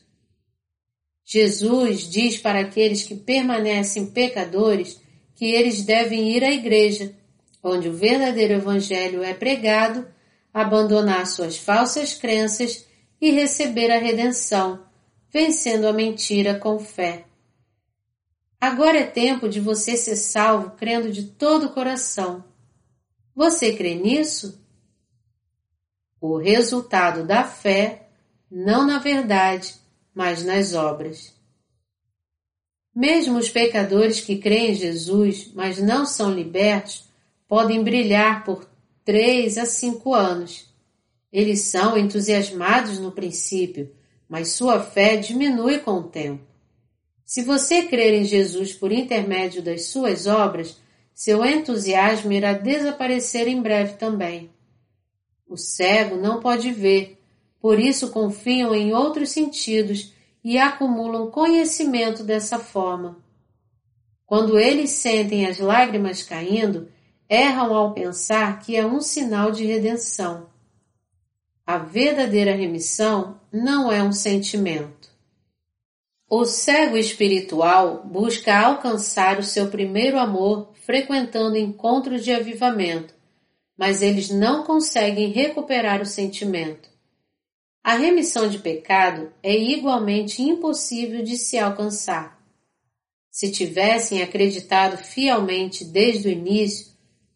Jesus diz para aqueles que permanecem pecadores que eles devem ir à igreja, onde o verdadeiro Evangelho é pregado, abandonar suas falsas crenças e receber a redenção, vencendo a mentira com fé. Agora é tempo de você ser salvo crendo de todo o coração. Você crê nisso? O resultado da fé, não na verdade, mas nas obras. Mesmo os pecadores que creem em Jesus, mas não são libertos, podem brilhar por três a cinco anos. Eles são entusiasmados no princípio, mas sua fé diminui com o tempo. Se você crer em Jesus por intermédio das suas obras, seu entusiasmo irá desaparecer em breve também. O cego não pode ver, por isso confiam em outros sentidos e acumulam conhecimento dessa forma. Quando eles sentem as lágrimas caindo, erram ao pensar que é um sinal de redenção. A verdadeira remissão não é um sentimento. O cego espiritual busca alcançar o seu primeiro amor frequentando encontros de avivamento, mas eles não conseguem recuperar o sentimento. A remissão de pecado é igualmente impossível de se alcançar. Se tivessem acreditado fielmente desde o início,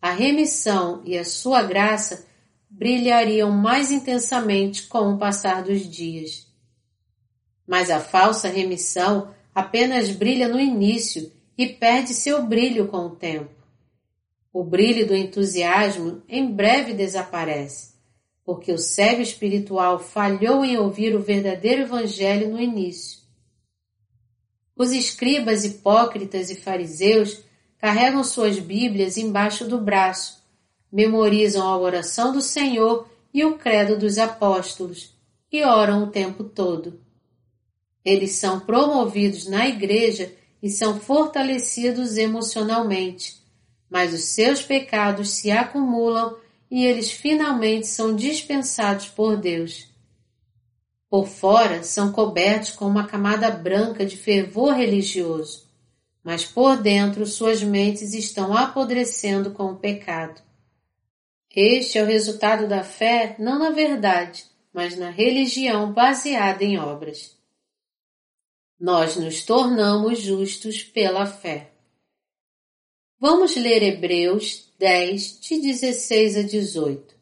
a remissão e a sua graça brilhariam mais intensamente com o passar dos dias. Mas a falsa remissão apenas brilha no início e perde seu brilho com o tempo. O brilho do entusiasmo em breve desaparece, porque o cego espiritual falhou em ouvir o verdadeiro Evangelho no início. Os escribas hipócritas e fariseus carregam suas Bíblias embaixo do braço, memorizam a oração do Senhor e o credo dos apóstolos e oram o tempo todo. Eles são promovidos na igreja e são fortalecidos emocionalmente, mas os seus pecados se acumulam e eles finalmente são dispensados por Deus. Por fora são cobertos com uma camada branca de fervor religioso, mas por dentro suas mentes estão apodrecendo com o pecado. Este é o resultado da fé não na verdade, mas na religião baseada em obras. Nós nos tornamos justos pela fé. Vamos ler Hebreus 10, de 16 a 18.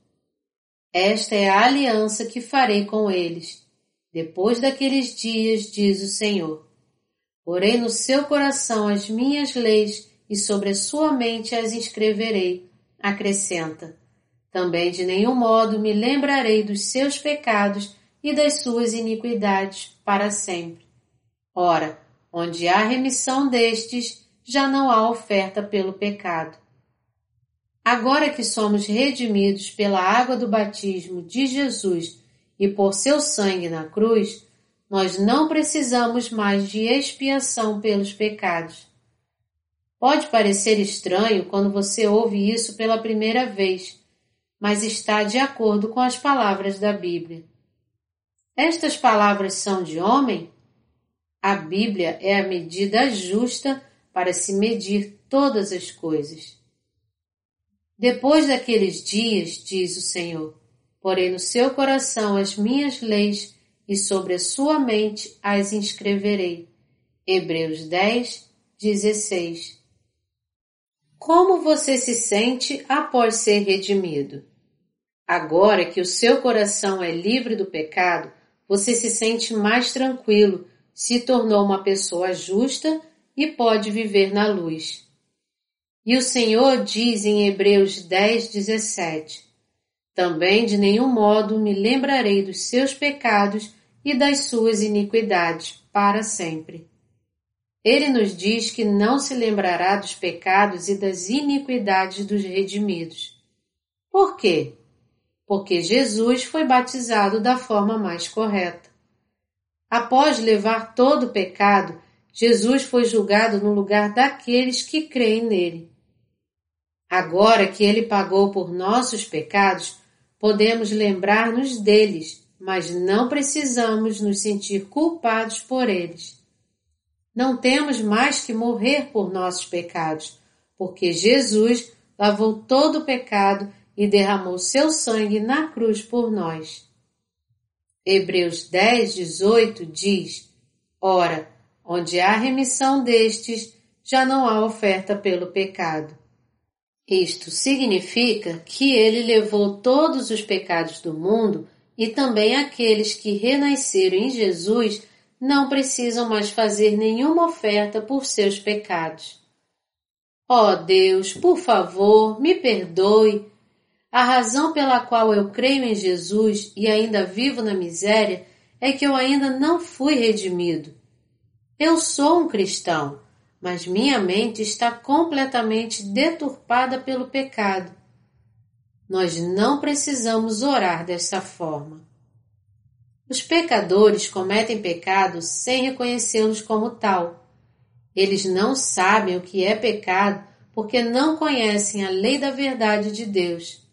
Esta é a aliança que farei com eles, depois daqueles dias, diz o Senhor. Porém no seu coração as minhas leis e sobre a sua mente as inscreverei. Acrescenta. Também de nenhum modo me lembrarei dos seus pecados e das suas iniquidades para sempre. Ora, onde há remissão destes, já não há oferta pelo pecado. Agora que somos redimidos pela água do batismo de Jesus e por seu sangue na cruz, nós não precisamos mais de expiação pelos pecados. Pode parecer estranho quando você ouve isso pela primeira vez, mas está de acordo com as palavras da Bíblia. Estas palavras são de homem? A Bíblia é a medida justa para se medir todas as coisas. Depois daqueles dias, diz o Senhor, porém no seu coração as minhas leis e sobre a sua mente as inscreverei. Hebreus 10, 16. Como você se sente após ser redimido? Agora que o seu coração é livre do pecado, você se sente mais tranquilo, se tornou uma pessoa justa e pode viver na luz. E o Senhor diz em Hebreus 10, 17: Também de nenhum modo me lembrarei dos seus pecados e das suas iniquidades para sempre. Ele nos diz que não se lembrará dos pecados e das iniquidades dos redimidos. Por quê? Porque Jesus foi batizado da forma mais correta. Após levar todo o pecado, Jesus foi julgado no lugar daqueles que creem nele. Agora que ele pagou por nossos pecados, podemos lembrar-nos deles, mas não precisamos nos sentir culpados por eles. Não temos mais que morrer por nossos pecados, porque Jesus lavou todo o pecado e derramou seu sangue na cruz por nós. Hebreus 10, 18 diz: Ora, onde há remissão destes, já não há oferta pelo pecado. Isto significa que ele levou todos os pecados do mundo e também aqueles que renasceram em Jesus não precisam mais fazer nenhuma oferta por seus pecados. Ó oh Deus, por favor, me perdoe. A razão pela qual eu creio em Jesus e ainda vivo na miséria é que eu ainda não fui redimido. Eu sou um cristão, mas minha mente está completamente deturpada pelo pecado. Nós não precisamos orar dessa forma. Os pecadores cometem pecados sem reconhecê-los como tal. Eles não sabem o que é pecado porque não conhecem a lei da verdade de Deus.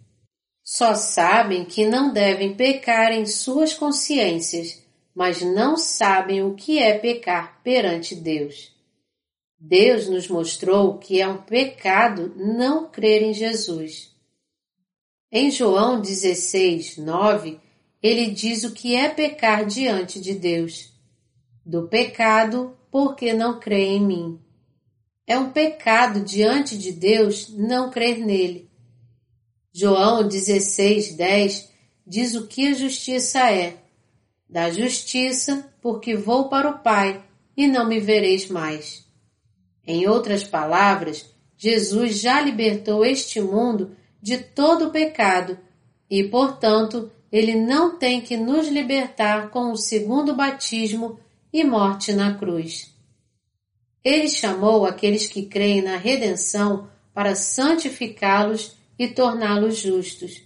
Só sabem que não devem pecar em suas consciências, mas não sabem o que é pecar perante Deus. Deus nos mostrou que é um pecado não crer em Jesus. Em João 16, 9, ele diz o que é pecar diante de Deus. Do pecado, porque não crê em mim. É um pecado diante de Deus não crer nele. João 16, 10 diz o que a justiça é. Da justiça, porque vou para o Pai e não me vereis mais. Em outras palavras, Jesus já libertou este mundo de todo o pecado e, portanto, ele não tem que nos libertar com o segundo batismo e morte na cruz. Ele chamou aqueles que creem na redenção para santificá-los e torná-los justos.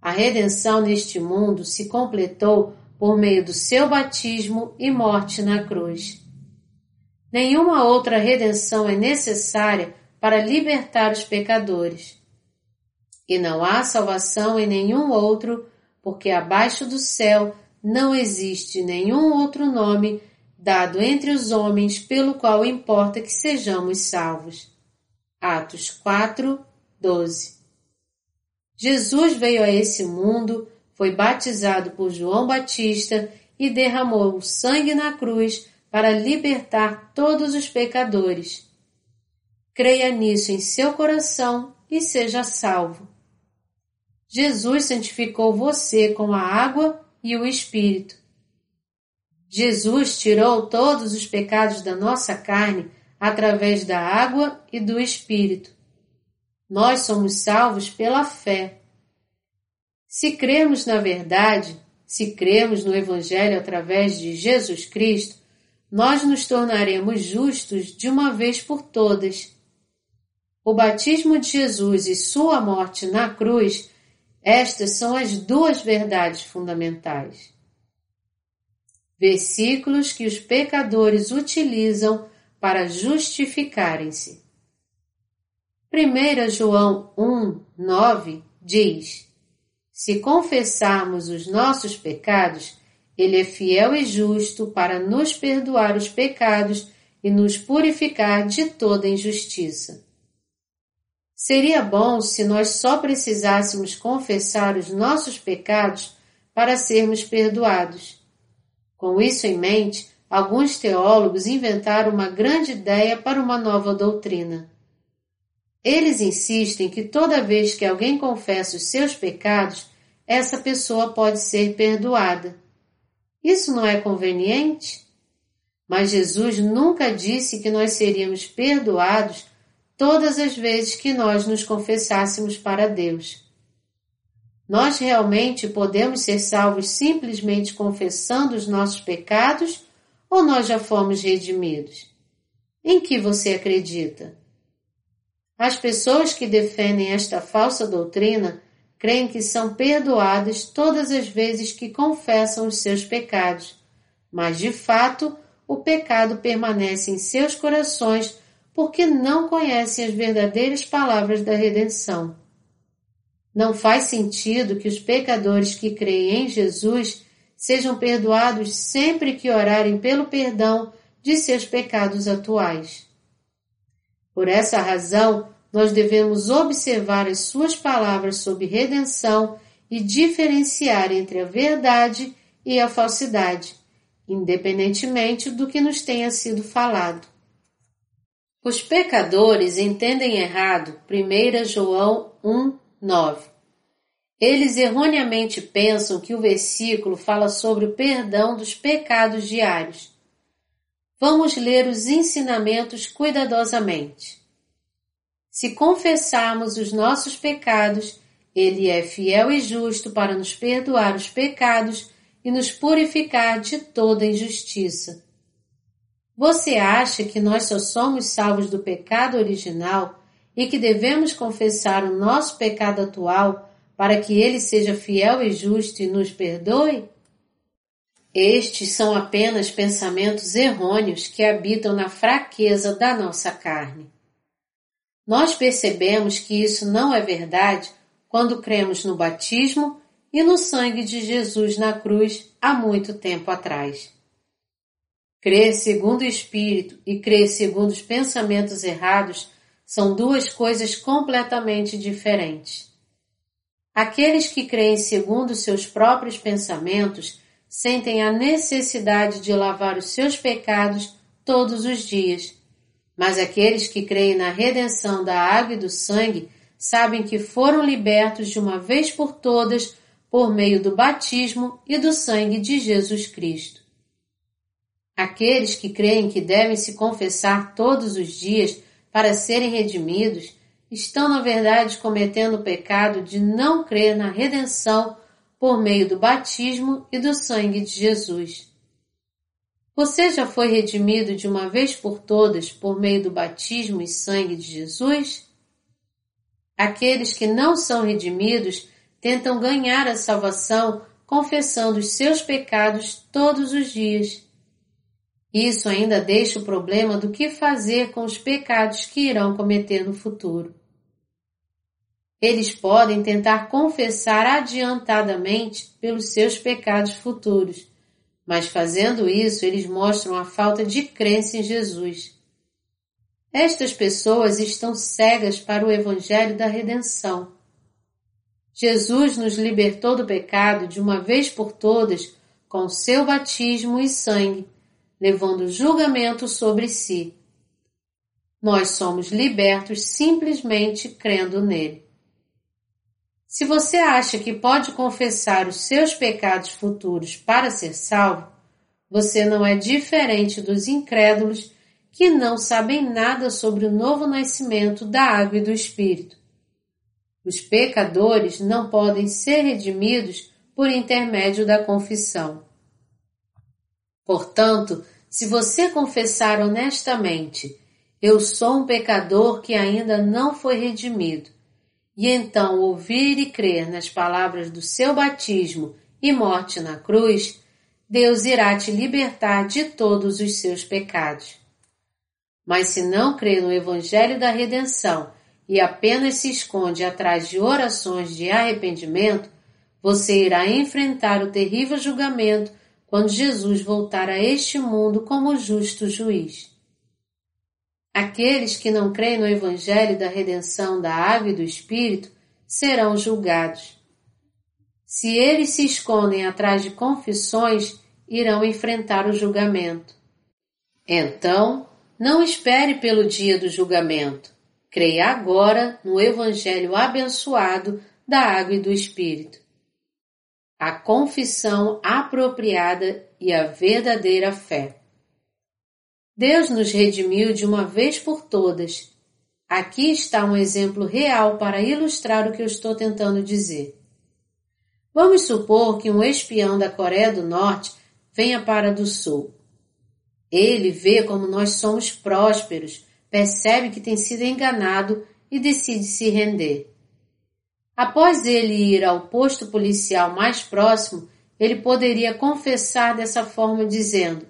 A redenção neste mundo se completou por meio do seu batismo e morte na cruz. Nenhuma outra redenção é necessária para libertar os pecadores. E não há salvação em nenhum outro porque abaixo do céu não existe nenhum outro nome dado entre os homens pelo qual importa que sejamos salvos. Atos 4, 12 Jesus veio a esse mundo, foi batizado por João Batista e derramou o sangue na cruz para libertar todos os pecadores. Creia nisso em seu coração e seja salvo. Jesus santificou você com a água e o Espírito. Jesus tirou todos os pecados da nossa carne através da água e do Espírito. Nós somos salvos pela fé. Se cremos na verdade, se cremos no Evangelho através de Jesus Cristo, nós nos tornaremos justos de uma vez por todas. O batismo de Jesus e sua morte na cruz estas são as duas verdades fundamentais. Versículos que os pecadores utilizam para justificarem-se. 1 João 1, 9 diz: Se confessarmos os nossos pecados, Ele é fiel e justo para nos perdoar os pecados e nos purificar de toda injustiça. Seria bom se nós só precisássemos confessar os nossos pecados para sermos perdoados. Com isso em mente, alguns teólogos inventaram uma grande ideia para uma nova doutrina. Eles insistem que toda vez que alguém confessa os seus pecados, essa pessoa pode ser perdoada. Isso não é conveniente? Mas Jesus nunca disse que nós seríamos perdoados todas as vezes que nós nos confessássemos para Deus. Nós realmente podemos ser salvos simplesmente confessando os nossos pecados ou nós já fomos redimidos? Em que você acredita? As pessoas que defendem esta falsa doutrina creem que são perdoadas todas as vezes que confessam os seus pecados, mas de fato o pecado permanece em seus corações porque não conhecem as verdadeiras palavras da redenção. Não faz sentido que os pecadores que creem em Jesus sejam perdoados sempre que orarem pelo perdão de seus pecados atuais. Por essa razão, nós devemos observar as suas palavras sobre redenção e diferenciar entre a verdade e a falsidade, independentemente do que nos tenha sido falado. Os pecadores entendem errado 1 João 1, 9. Eles erroneamente pensam que o versículo fala sobre o perdão dos pecados diários. Vamos ler os ensinamentos cuidadosamente. Se confessarmos os nossos pecados, Ele é fiel e justo para nos perdoar os pecados e nos purificar de toda injustiça. Você acha que nós só somos salvos do pecado original e que devemos confessar o nosso pecado atual para que ele seja fiel e justo e nos perdoe? Estes são apenas pensamentos errôneos que habitam na fraqueza da nossa carne. Nós percebemos que isso não é verdade quando cremos no batismo e no sangue de Jesus na cruz há muito tempo atrás. Crer segundo o Espírito e crer segundo os pensamentos errados são duas coisas completamente diferentes. Aqueles que creem segundo seus próprios pensamentos sentem a necessidade de lavar os seus pecados todos os dias, mas aqueles que creem na redenção da água e do sangue sabem que foram libertos de uma vez por todas por meio do batismo e do sangue de Jesus Cristo. Aqueles que creem que devem se confessar todos os dias para serem redimidos estão, na verdade, cometendo o pecado de não crer na redenção por meio do batismo e do sangue de Jesus. Você já foi redimido de uma vez por todas por meio do batismo e sangue de Jesus? Aqueles que não são redimidos tentam ganhar a salvação confessando os seus pecados todos os dias. Isso ainda deixa o problema do que fazer com os pecados que irão cometer no futuro. Eles podem tentar confessar adiantadamente pelos seus pecados futuros, mas fazendo isso eles mostram a falta de crença em Jesus. Estas pessoas estão cegas para o Evangelho da Redenção. Jesus nos libertou do pecado de uma vez por todas com seu batismo e sangue levando julgamento sobre si. Nós somos libertos simplesmente crendo nele. Se você acha que pode confessar os seus pecados futuros para ser salvo, você não é diferente dos incrédulos que não sabem nada sobre o novo nascimento da água e do Espírito. Os pecadores não podem ser redimidos por intermédio da confissão. Portanto, se você confessar honestamente, eu sou um pecador que ainda não foi redimido, e então ouvir e crer nas palavras do seu batismo e morte na cruz, Deus irá te libertar de todos os seus pecados. Mas se não crê no Evangelho da Redenção e apenas se esconde atrás de orações de arrependimento, você irá enfrentar o terrível julgamento quando Jesus voltar a este mundo como justo juiz. Aqueles que não creem no Evangelho da redenção da água e do Espírito serão julgados. Se eles se escondem atrás de confissões, irão enfrentar o julgamento. Então, não espere pelo dia do julgamento. Creia agora no Evangelho abençoado da água e do Espírito a confissão apropriada e a verdadeira fé. Deus nos redimiu de uma vez por todas. Aqui está um exemplo real para ilustrar o que eu estou tentando dizer. Vamos supor que um espião da Coreia do Norte venha para do Sul. Ele vê como nós somos prósperos, percebe que tem sido enganado e decide se render. Após ele ir ao posto policial mais próximo, ele poderia confessar dessa forma dizendo: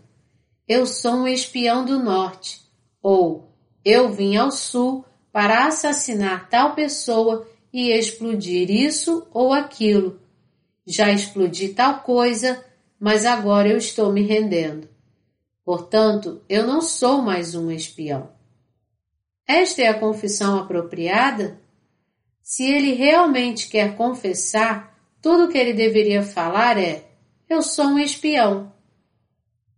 Eu sou um espião do norte, ou Eu vim ao sul para assassinar tal pessoa e explodir isso ou aquilo. Já explodi tal coisa, mas agora eu estou me rendendo. Portanto, eu não sou mais um espião. Esta é a confissão apropriada? Se ele realmente quer confessar, tudo o que ele deveria falar é: Eu sou um espião.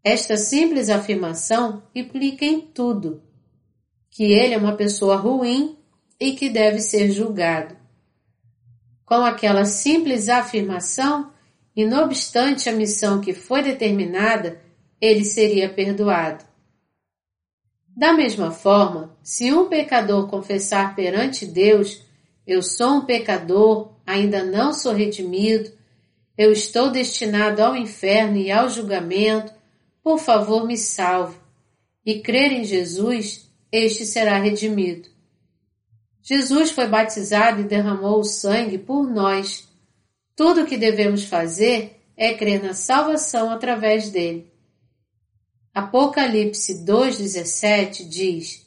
Esta simples afirmação implica em tudo: que ele é uma pessoa ruim e que deve ser julgado. Com aquela simples afirmação, e não obstante a missão que foi determinada, ele seria perdoado. Da mesma forma, se um pecador confessar perante Deus, eu sou um pecador, ainda não sou redimido, eu estou destinado ao inferno e ao julgamento, por favor me salve, e crer em Jesus, este será redimido. Jesus foi batizado e derramou o sangue por nós. Tudo o que devemos fazer é crer na salvação através dele. Apocalipse 2,17 diz: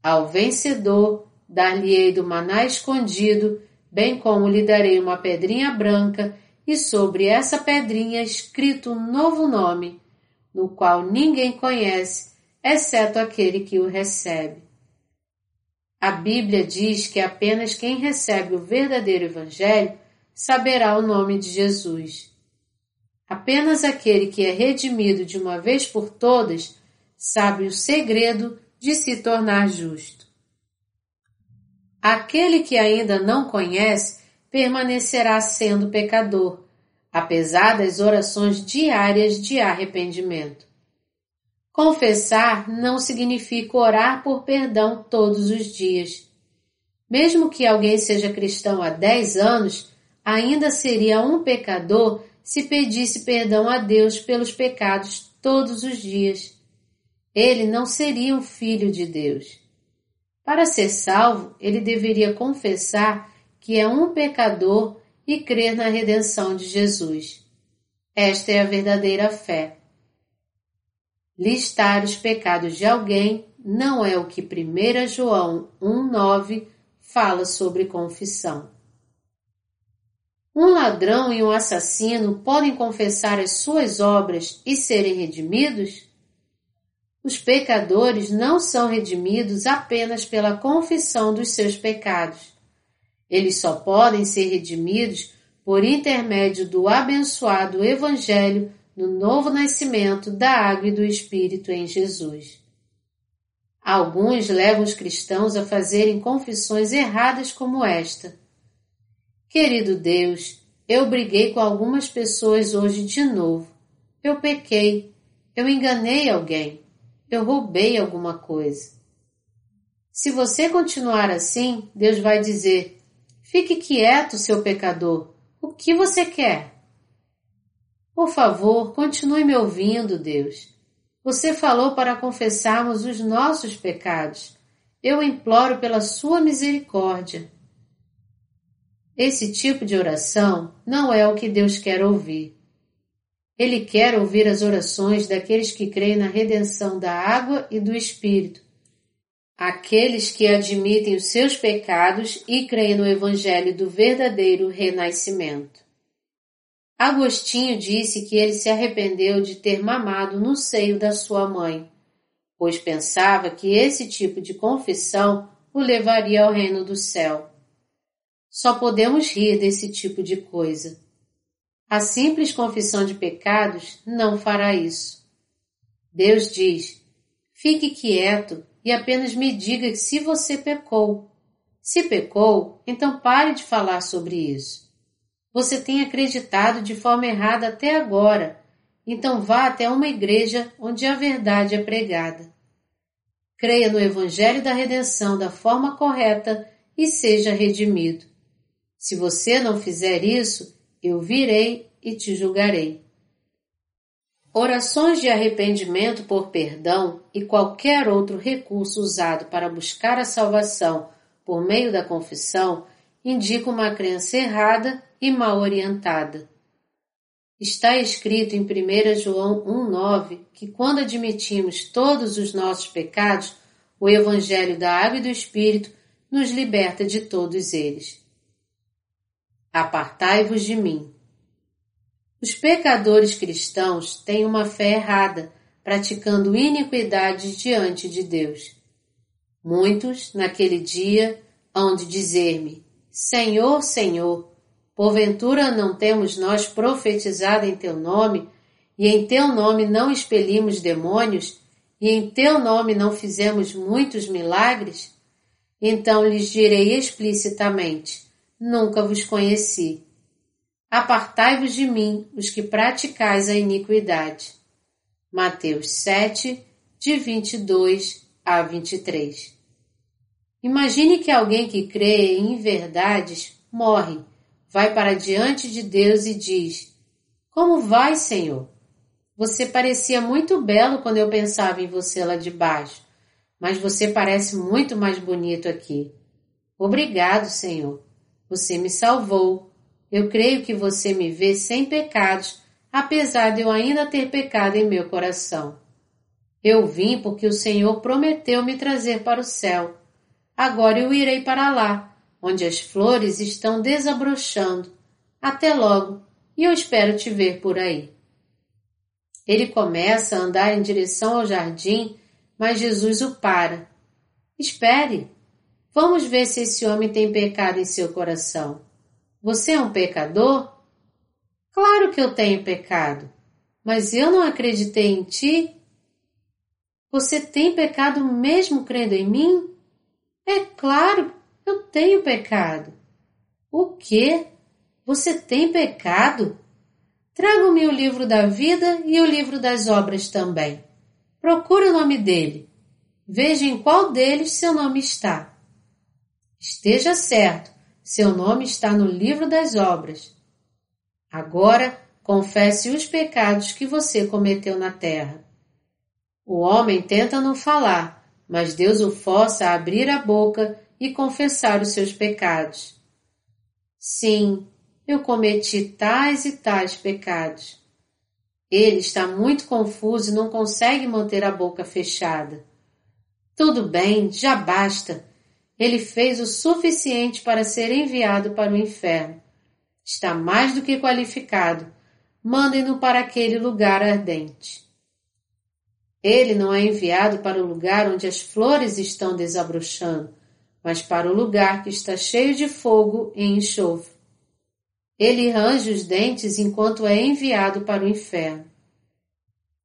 Ao vencedor dar-lhe-ei do maná escondido, bem como lhe darei uma pedrinha branca, e sobre essa pedrinha escrito um novo nome, no qual ninguém conhece, exceto aquele que o recebe. A Bíblia diz que apenas quem recebe o verdadeiro Evangelho saberá o nome de Jesus. Apenas aquele que é redimido de uma vez por todas sabe o segredo de se tornar justo. Aquele que ainda não conhece permanecerá sendo pecador, apesar das orações diárias de arrependimento. Confessar não significa orar por perdão todos os dias. Mesmo que alguém seja cristão há dez anos, ainda seria um pecador se pedisse perdão a Deus pelos pecados todos os dias. Ele não seria um filho de Deus. Para ser salvo, ele deveria confessar que é um pecador e crer na redenção de Jesus. Esta é a verdadeira fé. Listar os pecados de alguém não é o que 1 João 1,9 fala sobre confissão. Um ladrão e um assassino podem confessar as suas obras e serem redimidos? Os pecadores não são redimidos apenas pela confissão dos seus pecados. Eles só podem ser redimidos por intermédio do abençoado Evangelho no novo nascimento da água e do Espírito em Jesus. Alguns levam os cristãos a fazerem confissões erradas como esta Querido Deus, eu briguei com algumas pessoas hoje de novo. Eu pequei. Eu enganei alguém. Eu roubei alguma coisa. Se você continuar assim, Deus vai dizer: Fique quieto, seu pecador. O que você quer? Por favor, continue me ouvindo, Deus. Você falou para confessarmos os nossos pecados. Eu imploro pela sua misericórdia. Esse tipo de oração não é o que Deus quer ouvir. Ele quer ouvir as orações daqueles que creem na redenção da água e do Espírito, aqueles que admitem os seus pecados e creem no Evangelho do verdadeiro renascimento. Agostinho disse que ele se arrependeu de ter mamado no seio da sua mãe, pois pensava que esse tipo de confissão o levaria ao reino do céu. Só podemos rir desse tipo de coisa. A simples confissão de pecados não fará isso. Deus diz: fique quieto e apenas me diga se você pecou. Se pecou, então pare de falar sobre isso. Você tem acreditado de forma errada até agora, então vá até uma igreja onde a verdade é pregada. Creia no Evangelho da Redenção da forma correta e seja redimido. Se você não fizer isso, eu virei e te julgarei. Orações de arrependimento por perdão e qualquer outro recurso usado para buscar a salvação por meio da confissão indicam uma crença errada e mal orientada. Está escrito em 1 João 1,9 que quando admitimos todos os nossos pecados, o Evangelho da Água e do Espírito nos liberta de todos eles. Apartai-vos de mim. Os pecadores cristãos têm uma fé errada, praticando iniquidades diante de Deus. Muitos, naquele dia, hão de dizer-me: Senhor, Senhor, porventura não temos nós profetizado em teu nome, e em teu nome não expelimos demônios, e em teu nome não fizemos muitos milagres? Então lhes direi explicitamente: Nunca vos conheci. Apartai-vos de mim, os que praticais a iniquidade. Mateus 7, de 22 a 23. Imagine que alguém que crê em verdades morre, vai para diante de Deus e diz: Como vai, Senhor? Você parecia muito belo quando eu pensava em você lá de baixo, mas você parece muito mais bonito aqui. Obrigado, Senhor. Você me salvou. Eu creio que você me vê sem pecados, apesar de eu ainda ter pecado em meu coração. Eu vim porque o Senhor prometeu me trazer para o céu. Agora eu irei para lá, onde as flores estão desabrochando. Até logo, e eu espero te ver por aí. Ele começa a andar em direção ao jardim, mas Jesus o para. Espere. Vamos ver se esse homem tem pecado em seu coração. Você é um pecador? Claro que eu tenho pecado, mas eu não acreditei em ti você tem pecado mesmo crendo em mim? É claro, eu tenho pecado. O quê? Você tem pecado? Traga-me o livro da vida e o livro das obras também. Procure o nome dele. Veja em qual deles seu nome está. Esteja certo, seu nome está no livro das obras. Agora, confesse os pecados que você cometeu na terra. O homem tenta não falar, mas Deus o força a abrir a boca e confessar os seus pecados. Sim, eu cometi tais e tais pecados. Ele está muito confuso e não consegue manter a boca fechada. Tudo bem, já basta. Ele fez o suficiente para ser enviado para o inferno. Está mais do que qualificado. Mandem-no para aquele lugar ardente. Ele não é enviado para o lugar onde as flores estão desabrochando, mas para o lugar que está cheio de fogo e enxofre. Ele range os dentes enquanto é enviado para o inferno.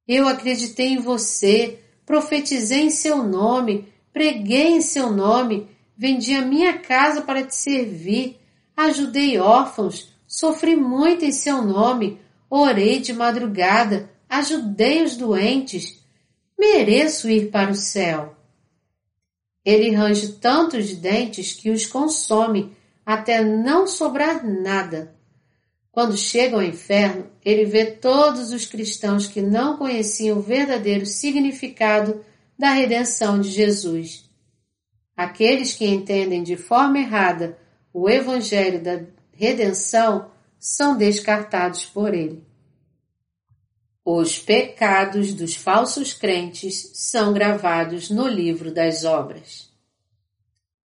Eu acreditei em você, profetizei em seu nome, preguei em seu nome, vendi a minha casa para te servir, ajudei órfãos, sofri muito em seu nome, orei de madrugada, ajudei os doentes, mereço ir para o céu. Ele range tantos dentes que os consome até não sobrar nada. Quando chega ao inferno, ele vê todos os cristãos que não conheciam o verdadeiro significado da redenção de Jesus. Aqueles que entendem de forma errada o evangelho da redenção são descartados por ele. Os pecados dos falsos crentes são gravados no livro das obras.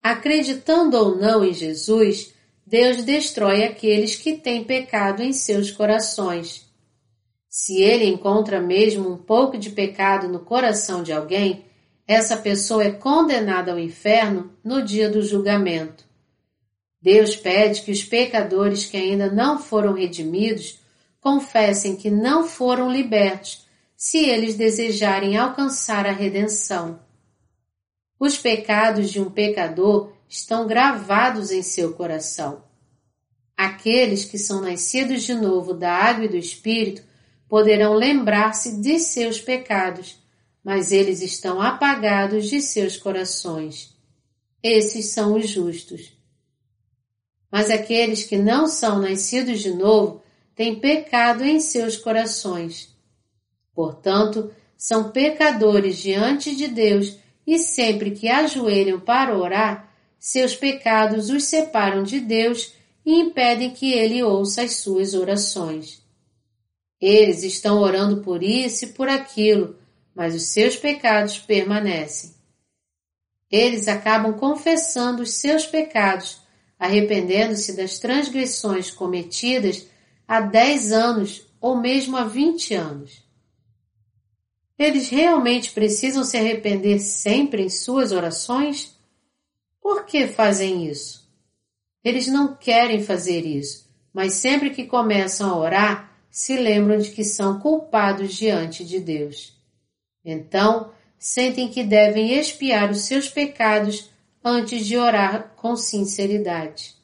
Acreditando ou não em Jesus, Deus destrói aqueles que têm pecado em seus corações. Se ele encontra mesmo um pouco de pecado no coração de alguém, essa pessoa é condenada ao inferno no dia do julgamento. Deus pede que os pecadores que ainda não foram redimidos confessem que não foram libertos se eles desejarem alcançar a redenção. Os pecados de um pecador estão gravados em seu coração. Aqueles que são nascidos de novo da água e do Espírito poderão lembrar-se de seus pecados, mas eles estão apagados de seus corações. Esses são os justos. Mas aqueles que não são nascidos de novo têm pecado em seus corações. Portanto, são pecadores diante de Deus e sempre que ajoelham para orar, seus pecados os separam de Deus e impedem que ele ouça as suas orações. Eles estão orando por isso e por aquilo, mas os seus pecados permanecem. Eles acabam confessando os seus pecados, arrependendo-se das transgressões cometidas há 10 anos ou mesmo há 20 anos. Eles realmente precisam se arrepender sempre em suas orações? Por que fazem isso? Eles não querem fazer isso, mas sempre que começam a orar, se lembram de que são culpados diante de Deus. Então, sentem que devem expiar os seus pecados antes de orar com sinceridade.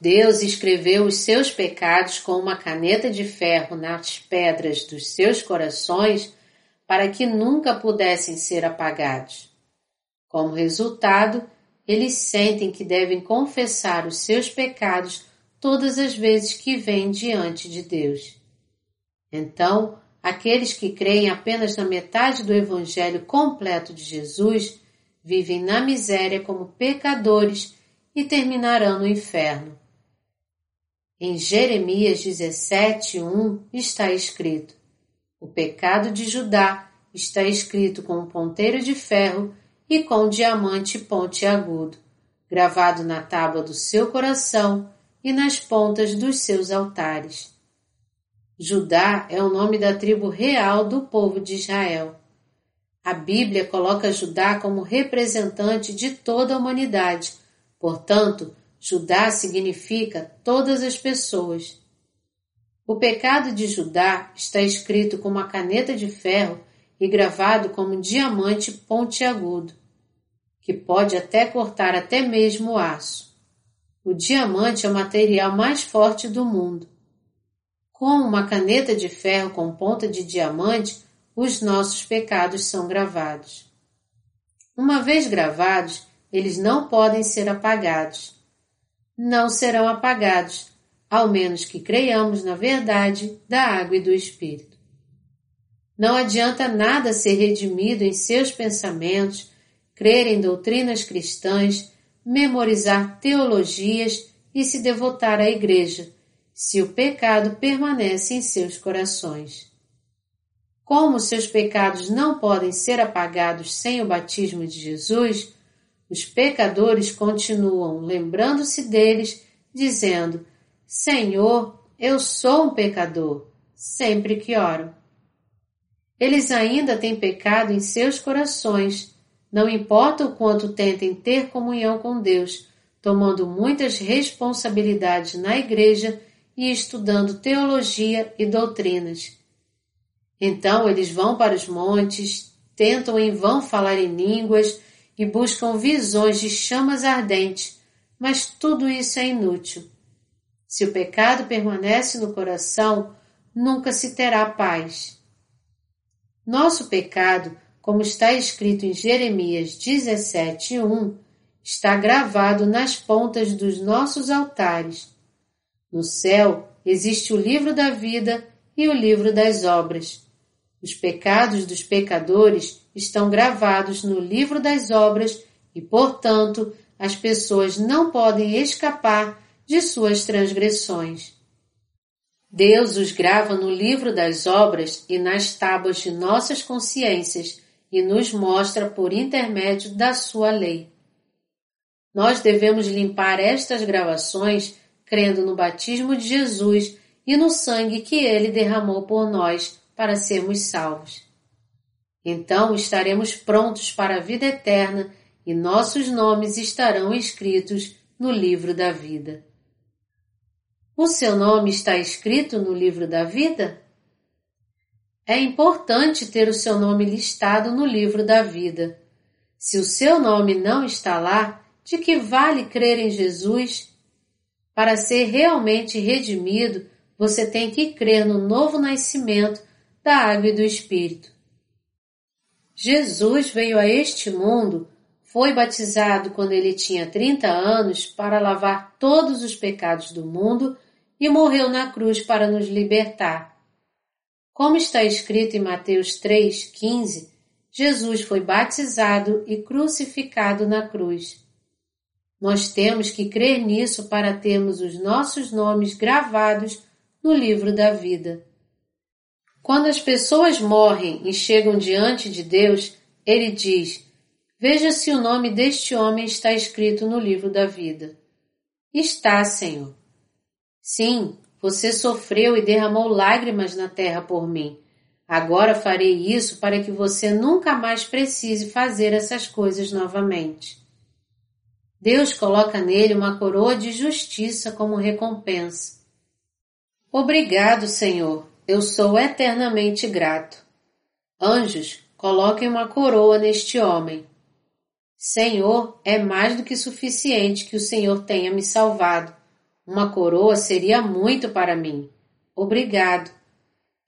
Deus escreveu os seus pecados com uma caneta de ferro nas pedras dos seus corações para que nunca pudessem ser apagados. Como resultado, eles sentem que devem confessar os seus pecados todas as vezes que vêm diante de Deus. Então, aqueles que creem apenas na metade do Evangelho completo de Jesus vivem na miséria como pecadores e terminarão no inferno. Em Jeremias 17:1 está escrito: O pecado de Judá está escrito com um ponteiro de ferro e com um diamante pontiagudo, gravado na tábua do seu coração e nas pontas dos seus altares. Judá é o nome da tribo real do povo de Israel. A Bíblia coloca Judá como representante de toda a humanidade, portanto, Judá significa todas as pessoas. O pecado de Judá está escrito com uma caneta de ferro e gravado como um diamante pontiagudo, que pode até cortar até mesmo o aço. O diamante é o material mais forte do mundo. Com uma caneta de ferro com ponta de diamante, os nossos pecados são gravados. Uma vez gravados, eles não podem ser apagados não serão apagados, ao menos que creiamos na verdade da água e do Espírito. Não adianta nada ser redimido em seus pensamentos, crer em doutrinas cristãs, memorizar teologias e se devotar à Igreja, se o pecado permanece em seus corações. Como seus pecados não podem ser apagados sem o batismo de Jesus, os pecadores continuam lembrando-se deles, dizendo: Senhor, eu sou um pecador, sempre que oro. Eles ainda têm pecado em seus corações, não importa o quanto tentem ter comunhão com Deus, tomando muitas responsabilidades na igreja e estudando teologia e doutrinas. Então eles vão para os montes, tentam em vão falar em línguas, e buscam visões de chamas ardentes, mas tudo isso é inútil. Se o pecado permanece no coração, nunca se terá paz. Nosso pecado, como está escrito em Jeremias 17:1, está gravado nas pontas dos nossos altares. No céu existe o livro da vida e o livro das obras. Os pecados dos pecadores estão gravados no livro das obras e, portanto, as pessoas não podem escapar de suas transgressões. Deus os grava no livro das obras e nas tábuas de nossas consciências e nos mostra por intermédio da sua lei. Nós devemos limpar estas gravações crendo no batismo de Jesus e no sangue que ele derramou por nós para sermos salvos. Então estaremos prontos para a vida eterna e nossos nomes estarão escritos no livro da vida. O seu nome está escrito no livro da vida? É importante ter o seu nome listado no livro da vida. Se o seu nome não está lá, de que vale crer em Jesus? Para ser realmente redimido, você tem que crer no novo nascimento da água e do Espírito. Jesus veio a este mundo, foi batizado quando ele tinha 30 anos para lavar todos os pecados do mundo e morreu na cruz para nos libertar. Como está escrito em Mateus 3,15, Jesus foi batizado e crucificado na cruz. Nós temos que crer nisso para termos os nossos nomes gravados no livro da vida. Quando as pessoas morrem e chegam diante de Deus, ele diz: Veja se o nome deste homem está escrito no livro da vida. Está, Senhor. Sim, você sofreu e derramou lágrimas na terra por mim. Agora farei isso para que você nunca mais precise fazer essas coisas novamente. Deus coloca nele uma coroa de justiça como recompensa. Obrigado, Senhor, eu sou eternamente grato. Anjos, coloquem uma coroa neste homem. Senhor, é mais do que suficiente que o Senhor tenha me salvado. Uma coroa seria muito para mim. Obrigado.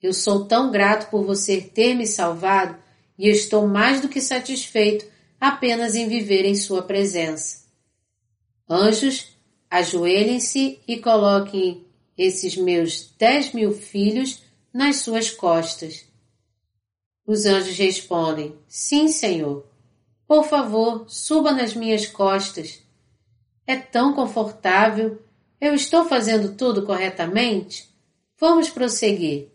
Eu sou tão grato por você ter me salvado e estou mais do que satisfeito apenas em viver em Sua presença. Anjos, ajoelhem-se e coloquem esses meus dez mil filhos nas suas costas. Os anjos respondem: Sim, Senhor. Por favor, suba nas minhas costas. É tão confortável. Eu estou fazendo tudo corretamente? Vamos prosseguir.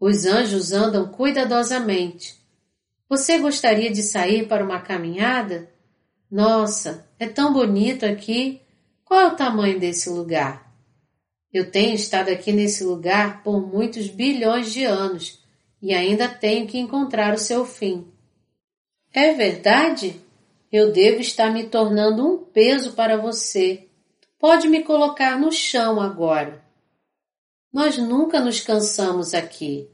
Os anjos andam cuidadosamente. Você gostaria de sair para uma caminhada? Nossa, é tão bonito aqui. Qual é o tamanho desse lugar? Eu tenho estado aqui nesse lugar por muitos bilhões de anos e ainda tenho que encontrar o seu fim. É verdade? Eu devo estar me tornando um peso para você. Pode me colocar no chão agora. Nós nunca nos cansamos aqui.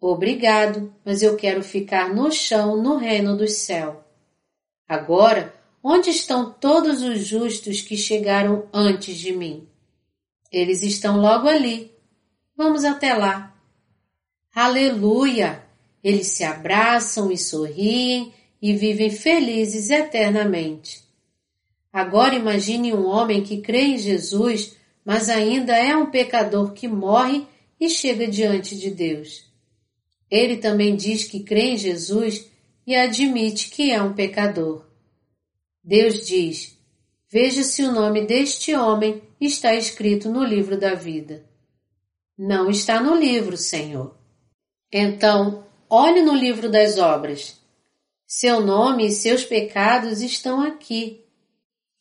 Obrigado, mas eu quero ficar no chão no reino do céu. Agora, onde estão todos os justos que chegaram antes de mim? Eles estão logo ali. Vamos até lá. Aleluia! Eles se abraçam e sorriem e vivem felizes eternamente. Agora imagine um homem que crê em Jesus, mas ainda é um pecador que morre e chega diante de Deus. Ele também diz que crê em Jesus e admite que é um pecador. Deus diz: Veja se o nome deste homem está escrito no livro da vida. Não está no livro, Senhor. Então, Olhe no livro das obras. Seu nome e seus pecados estão aqui.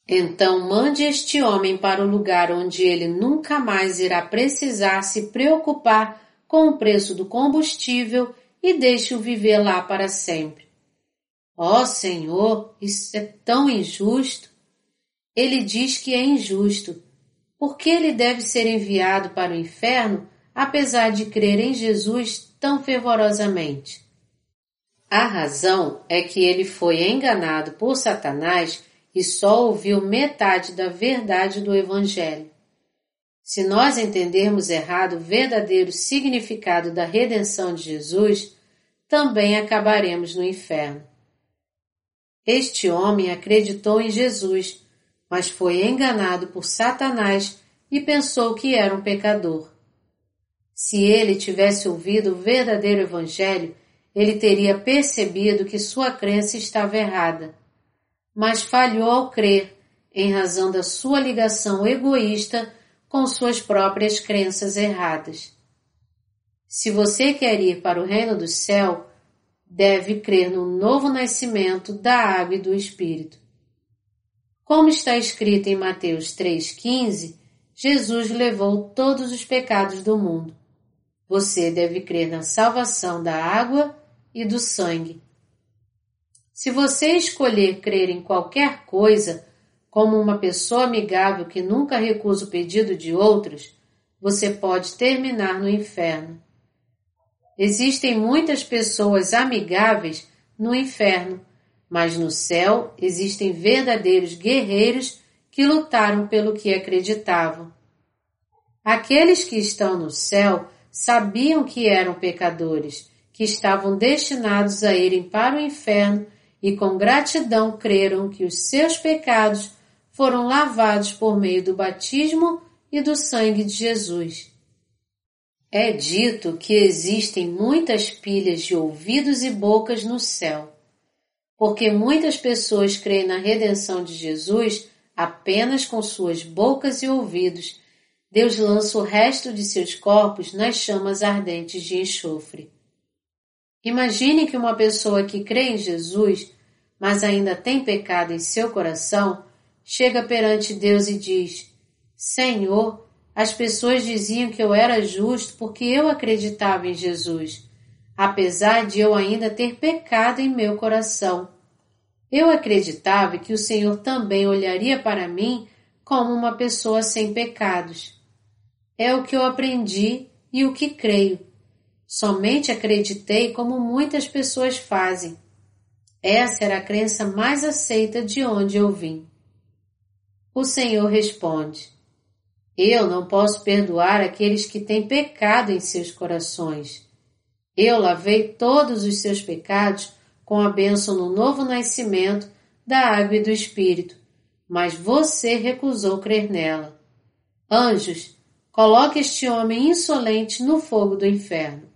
Então mande este homem para o lugar onde ele nunca mais irá precisar se preocupar com o preço do combustível e deixe-o viver lá para sempre. Ó oh, Senhor, isso é tão injusto. Ele diz que é injusto, porque ele deve ser enviado para o inferno apesar de crer em Jesus tão fervorosamente? A razão é que ele foi enganado por Satanás e só ouviu metade da verdade do Evangelho. Se nós entendermos errado o verdadeiro significado da redenção de Jesus, também acabaremos no inferno. Este homem acreditou em Jesus, mas foi enganado por Satanás e pensou que era um pecador. Se ele tivesse ouvido o verdadeiro Evangelho, ele teria percebido que sua crença estava errada, mas falhou ao crer, em razão da sua ligação egoísta com suas próprias crenças erradas. Se você quer ir para o reino do céu, deve crer no novo nascimento da água e do Espírito. Como está escrito em Mateus 3,15, Jesus levou todos os pecados do mundo. Você deve crer na salvação da água e do sangue. Se você escolher crer em qualquer coisa, como uma pessoa amigável que nunca recusa o pedido de outros, você pode terminar no inferno. Existem muitas pessoas amigáveis no inferno, mas no céu existem verdadeiros guerreiros que lutaram pelo que acreditavam. Aqueles que estão no céu sabiam que eram pecadores, que estavam destinados a irem para o inferno e com gratidão creram que os seus pecados foram lavados por meio do batismo e do sangue de Jesus. É dito que existem muitas pilhas de ouvidos e bocas no céu, porque muitas pessoas creem na redenção de Jesus apenas com suas bocas e ouvidos Deus lança o resto de seus corpos nas chamas ardentes de enxofre. Imagine que uma pessoa que crê em Jesus, mas ainda tem pecado em seu coração, chega perante Deus e diz: Senhor, as pessoas diziam que eu era justo porque eu acreditava em Jesus, apesar de eu ainda ter pecado em meu coração. Eu acreditava que o Senhor também olharia para mim como uma pessoa sem pecados. É o que eu aprendi e o que creio. Somente acreditei como muitas pessoas fazem. Essa era a crença mais aceita de onde eu vim. O Senhor responde: Eu não posso perdoar aqueles que têm pecado em seus corações. Eu lavei todos os seus pecados com a bênção no novo nascimento da água e do Espírito, mas você recusou crer nela. Anjos, coloque este homem insolente no fogo do inferno.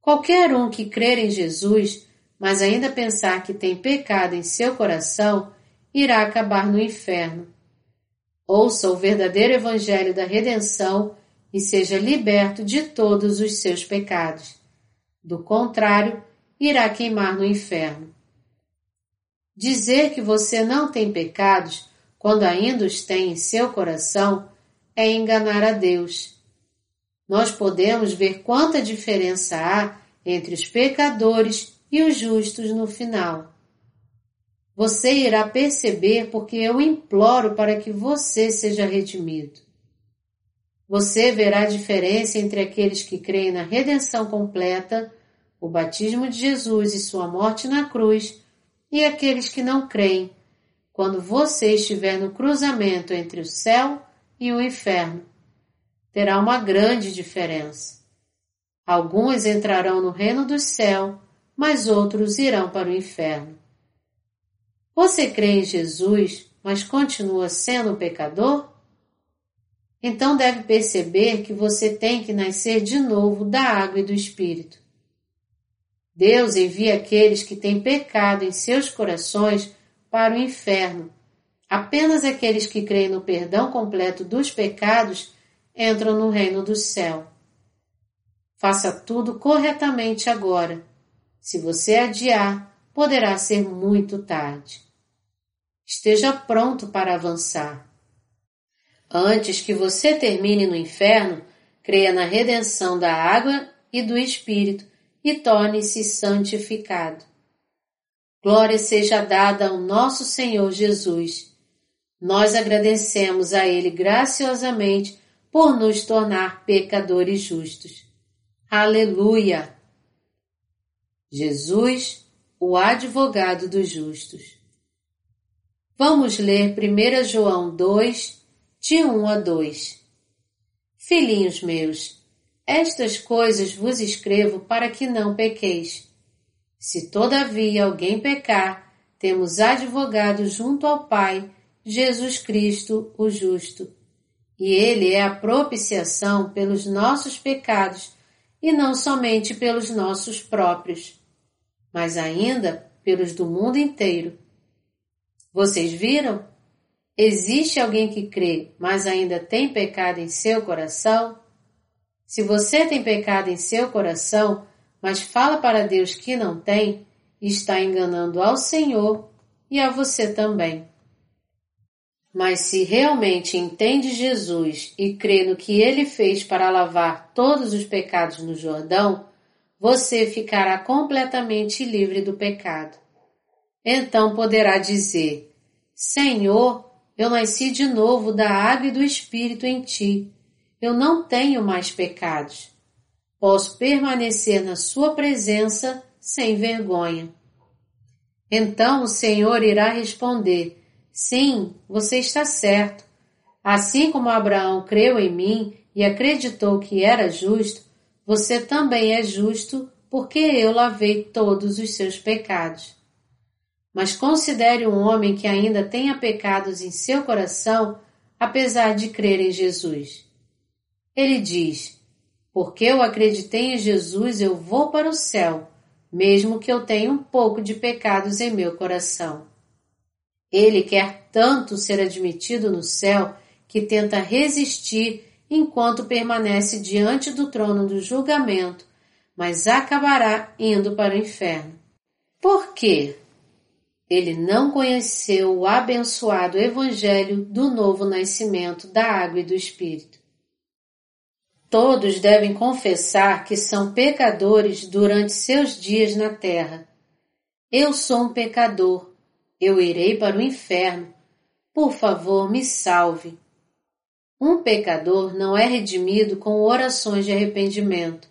Qualquer um que crer em Jesus, mas ainda pensar que tem pecado em seu coração, irá acabar no inferno. Ouça o verdadeiro Evangelho da redenção e seja liberto de todos os seus pecados. Do contrário, irá queimar no inferno. Dizer que você não tem pecados quando ainda os tem em seu coração é enganar a Deus. Nós podemos ver quanta diferença há entre os pecadores e os justos no final. Você irá perceber porque eu imploro para que você seja redimido. Você verá a diferença entre aqueles que creem na redenção completa, o batismo de Jesus e sua morte na cruz, e aqueles que não creem, quando você estiver no cruzamento entre o céu e o inferno. Terá uma grande diferença. Alguns entrarão no reino do céu, mas outros irão para o inferno. Você crê em Jesus, mas continua sendo um pecador? Então deve perceber que você tem que nascer de novo da água e do Espírito. Deus envia aqueles que têm pecado em seus corações para o inferno. Apenas aqueles que creem no perdão completo dos pecados entram no reino do céu. Faça tudo corretamente agora. Se você adiar, poderá ser muito tarde. Esteja pronto para avançar. Antes que você termine no inferno, creia na redenção da água e do Espírito e torne-se santificado. Glória seja dada ao nosso Senhor Jesus. Nós agradecemos a Ele graciosamente por nos tornar pecadores justos. Aleluia! Jesus, o advogado dos justos. Vamos ler 1 João 2, de 1 a 2. Filhinhos meus, estas coisas vos escrevo para que não pequeis. Se todavia alguém pecar, temos advogado junto ao Pai, Jesus Cristo, o justo. E ele é a propiciação pelos nossos pecados, e não somente pelos nossos próprios, mas ainda pelos do mundo inteiro. Vocês viram? Existe alguém que crê, mas ainda tem pecado em seu coração? Se você tem pecado em seu coração, mas fala para Deus que não tem, está enganando ao Senhor e a você também. Mas se realmente entende Jesus e crê no que ele fez para lavar todos os pecados no Jordão, você ficará completamente livre do pecado. Então poderá dizer: Senhor, eu nasci de novo da água e do Espírito em ti eu não tenho mais pecados. Posso permanecer na Sua presença sem vergonha. Então o Senhor irá responder: Sim, você está certo. Assim como Abraão creu em mim e acreditou que era justo, você também é justo, porque eu lavei todos os seus pecados. Mas considere um homem que ainda tenha pecados em seu coração, apesar de crer em Jesus. Ele diz: Porque eu acreditei em Jesus, eu vou para o céu, mesmo que eu tenha um pouco de pecados em meu coração. Ele quer tanto ser admitido no céu que tenta resistir enquanto permanece diante do trono do julgamento, mas acabará indo para o inferno. Por quê? Ele não conheceu o abençoado Evangelho do novo nascimento da água e do Espírito. Todos devem confessar que são pecadores durante seus dias na terra. Eu sou um pecador. Eu irei para o inferno. Por favor, me salve. Um pecador não é redimido com orações de arrependimento.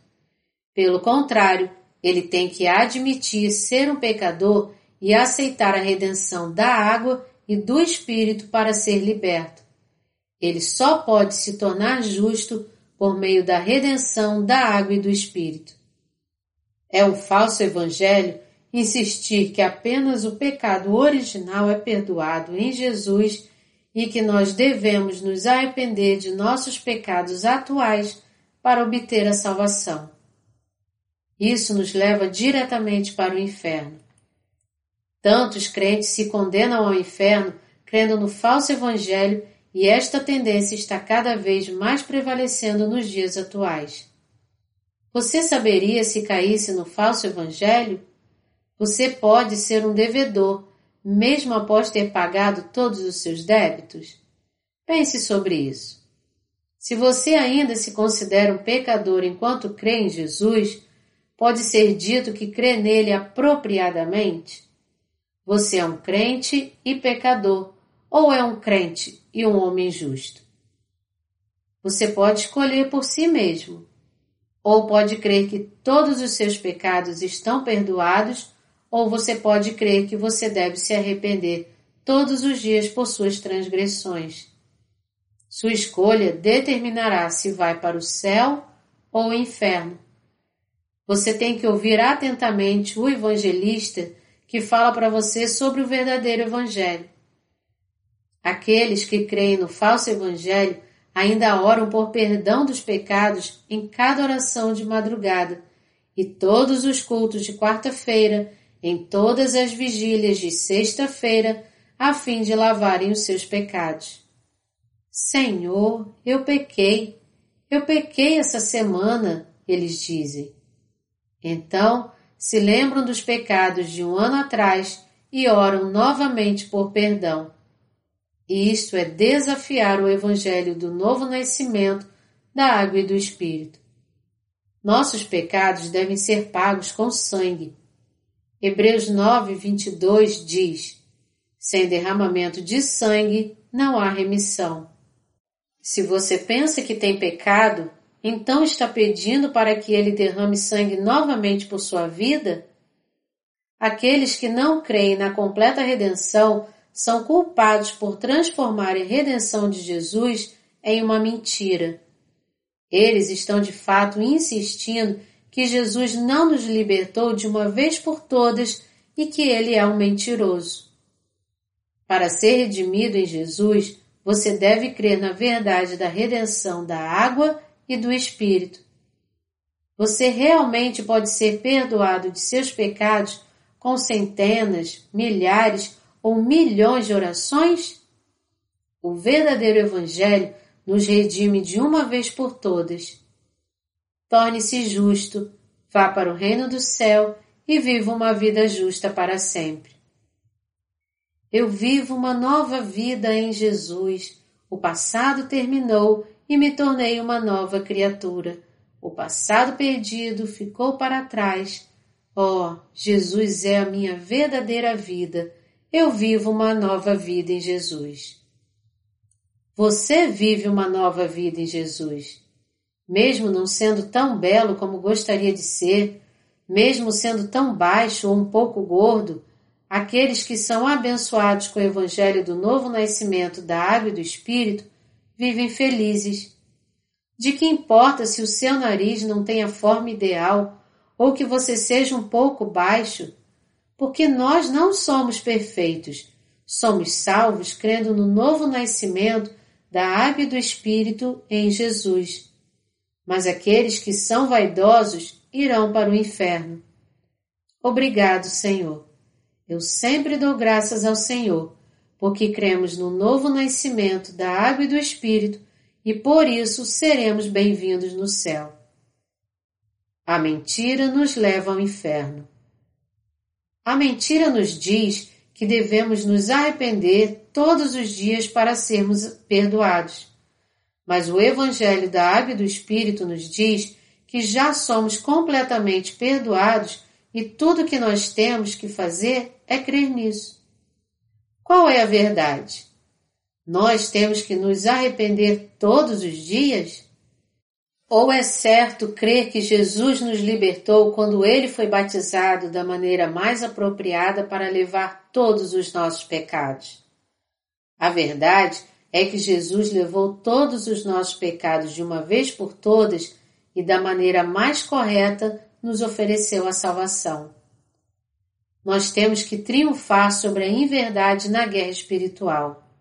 Pelo contrário, ele tem que admitir ser um pecador e aceitar a redenção da água e do Espírito para ser liberto. Ele só pode se tornar justo por meio da redenção da água e do Espírito. É um falso evangelho insistir que apenas o pecado original é perdoado em Jesus e que nós devemos nos arrepender de nossos pecados atuais para obter a salvação. Isso nos leva diretamente para o inferno. Tantos crentes se condenam ao inferno crendo no falso evangelho e esta tendência está cada vez mais prevalecendo nos dias atuais. Você saberia se caísse no falso evangelho? Você pode ser um devedor, mesmo após ter pagado todos os seus débitos? Pense sobre isso. Se você ainda se considera um pecador enquanto crê em Jesus, pode ser dito que crê nele apropriadamente? Você é um crente e pecador, ou é um crente e um homem justo? Você pode escolher por si mesmo, ou pode crer que todos os seus pecados estão perdoados ou você pode crer que você deve se arrepender todos os dias por suas transgressões. Sua escolha determinará se vai para o céu ou o inferno. Você tem que ouvir atentamente o evangelista que fala para você sobre o verdadeiro evangelho. Aqueles que creem no falso evangelho ainda oram por perdão dos pecados em cada oração de madrugada e todos os cultos de quarta-feira em todas as vigílias de sexta-feira, a fim de lavarem os seus pecados. Senhor, eu pequei, eu pequei essa semana, eles dizem. Então, se lembram dos pecados de um ano atrás e oram novamente por perdão. Isto é desafiar o Evangelho do novo nascimento da água e do Espírito. Nossos pecados devem ser pagos com sangue, Hebreus 9, 22 diz: Sem derramamento de sangue não há remissão. Se você pensa que tem pecado, então está pedindo para que ele derrame sangue novamente por sua vida? Aqueles que não creem na completa redenção são culpados por transformarem a redenção de Jesus em uma mentira. Eles estão de fato insistindo que Jesus não nos libertou de uma vez por todas e que ele é um mentiroso. Para ser redimido em Jesus, você deve crer na verdade da redenção da água e do Espírito. Você realmente pode ser perdoado de seus pecados com centenas, milhares ou milhões de orações? O verdadeiro Evangelho nos redime de uma vez por todas torne-se justo, vá para o reino do céu e viva uma vida justa para sempre. Eu vivo uma nova vida em Jesus. O passado terminou e me tornei uma nova criatura. O passado perdido ficou para trás. Oh, Jesus é a minha verdadeira vida. Eu vivo uma nova vida em Jesus. Você vive uma nova vida em Jesus mesmo não sendo tão belo como gostaria de ser, mesmo sendo tão baixo ou um pouco gordo, aqueles que são abençoados com o Evangelho do novo nascimento da água e do Espírito vivem felizes. De que importa se o seu nariz não tem a forma ideal ou que você seja um pouco baixo? Porque nós não somos perfeitos, somos salvos crendo no novo nascimento da água e do Espírito em Jesus mas aqueles que são vaidosos irão para o inferno. Obrigado, Senhor. Eu sempre dou graças ao Senhor, porque cremos no novo nascimento da água e do Espírito e por isso seremos bem-vindos no céu. A mentira nos leva ao inferno. A mentira nos diz que devemos nos arrepender todos os dias para sermos perdoados. Mas o Evangelho da Água e do Espírito nos diz que já somos completamente perdoados e tudo que nós temos que fazer é crer nisso. Qual é a verdade? Nós temos que nos arrepender todos os dias? Ou é certo crer que Jesus nos libertou quando ele foi batizado da maneira mais apropriada para levar todos os nossos pecados? A verdade é que Jesus levou todos os nossos pecados de uma vez por todas e da maneira mais correta nos ofereceu a salvação. Nós temos que triunfar sobre a inverdade na guerra espiritual.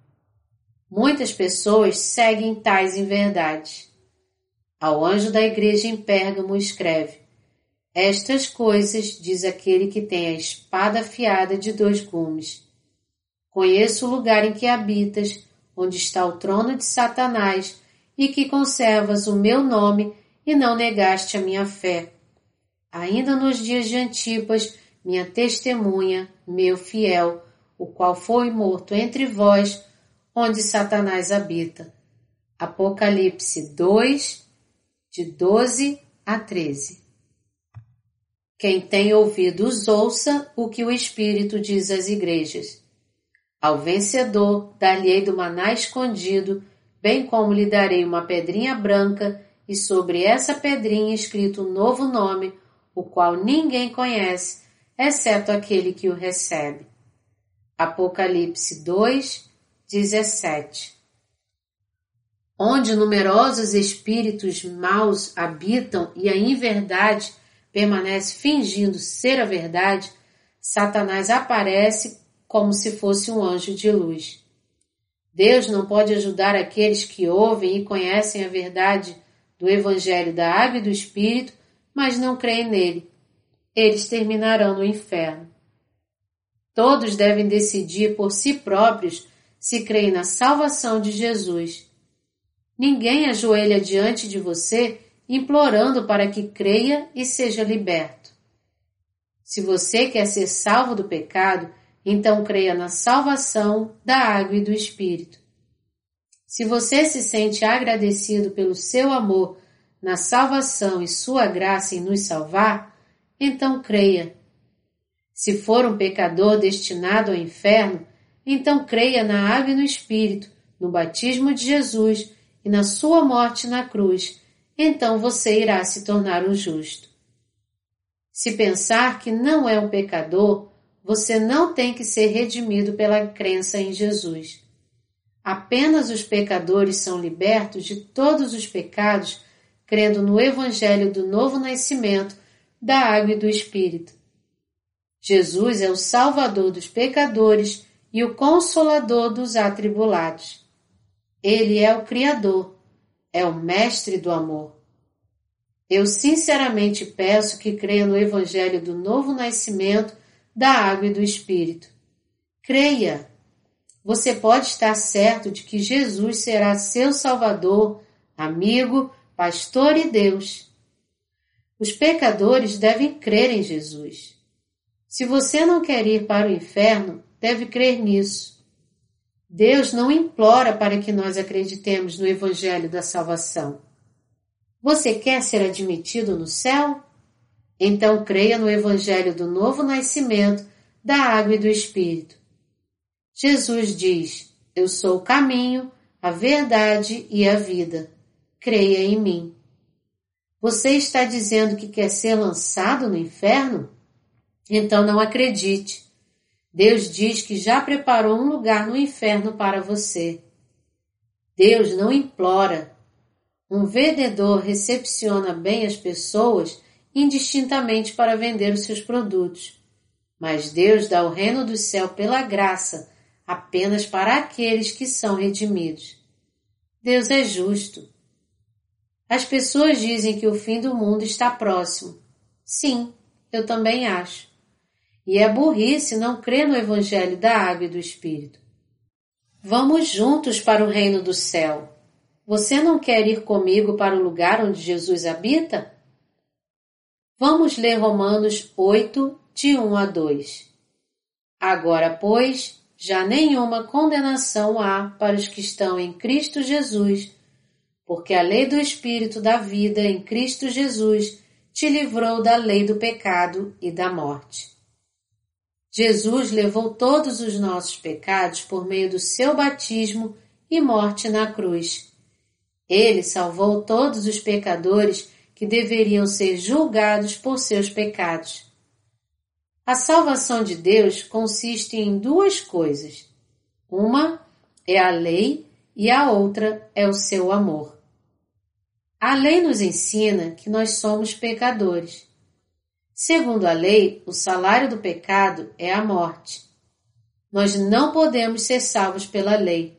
Muitas pessoas seguem tais inverdades. Ao anjo da igreja em Pérgamo escreve: Estas coisas diz aquele que tem a espada afiada de dois gumes. Conheço o lugar em que habitas, onde está o trono de Satanás, e que conservas o meu nome e não negaste a minha fé. Ainda nos dias de Antipas, minha testemunha, meu fiel, o qual foi morto entre vós, onde Satanás habita. Apocalipse 2, de 12 a 13. Quem tem ouvidos, ouça o que o Espírito diz às igrejas. Ao vencedor, dar-lhe-ei do maná escondido, bem como lhe darei uma pedrinha branca, e sobre essa pedrinha escrito um novo nome, o qual ninguém conhece, exceto aquele que o recebe. Apocalipse 2, 17 onde numerosos espíritos maus habitam e a inverdade permanece fingindo ser a verdade, Satanás aparece como se fosse um anjo de luz. Deus não pode ajudar aqueles que ouvem e conhecem a verdade do Evangelho da Água e do Espírito, mas não creem nele. Eles terminarão no inferno. Todos devem decidir por si próprios se creem na salvação de Jesus Ninguém ajoelha diante de você implorando para que creia e seja liberto. Se você quer ser salvo do pecado, então creia na salvação da água e do Espírito. Se você se sente agradecido pelo seu amor na salvação e sua graça em nos salvar, então creia. Se for um pecador destinado ao inferno, então creia na água e no Espírito, no batismo de Jesus e na sua morte na cruz, então você irá se tornar um justo. Se pensar que não é um pecador, você não tem que ser redimido pela crença em Jesus. Apenas os pecadores são libertos de todos os pecados crendo no Evangelho do novo nascimento, da água e do Espírito. Jesus é o Salvador dos pecadores e o Consolador dos atribulados. Ele é o Criador, é o Mestre do amor. Eu sinceramente peço que creia no Evangelho do novo nascimento, da água e do Espírito. Creia! Você pode estar certo de que Jesus será seu Salvador, amigo, pastor e Deus. Os pecadores devem crer em Jesus. Se você não quer ir para o inferno, deve crer nisso. Deus não implora para que nós acreditemos no Evangelho da salvação. Você quer ser admitido no céu? Então creia no Evangelho do novo nascimento, da água e do Espírito. Jesus diz: Eu sou o caminho, a verdade e a vida. Creia em mim. Você está dizendo que quer ser lançado no inferno? Então não acredite. Deus diz que já preparou um lugar no inferno para você. Deus não implora. Um vendedor recepciona bem as pessoas indistintamente para vender os seus produtos. Mas Deus dá o reino do céu pela graça apenas para aqueles que são redimidos. Deus é justo. As pessoas dizem que o fim do mundo está próximo. Sim, eu também acho. E é burrice não crer no Evangelho da Água e do Espírito. Vamos juntos para o reino do céu. Você não quer ir comigo para o lugar onde Jesus habita? Vamos ler Romanos 8, de 1 a 2. Agora, pois, já nenhuma condenação há para os que estão em Cristo Jesus, porque a lei do Espírito da vida em Cristo Jesus te livrou da lei do pecado e da morte. Jesus levou todos os nossos pecados por meio do seu batismo e morte na cruz. Ele salvou todos os pecadores que deveriam ser julgados por seus pecados. A salvação de Deus consiste em duas coisas. Uma é a lei e a outra é o seu amor. A lei nos ensina que nós somos pecadores. Segundo a lei, o salário do pecado é a morte. Nós não podemos ser salvos pela lei.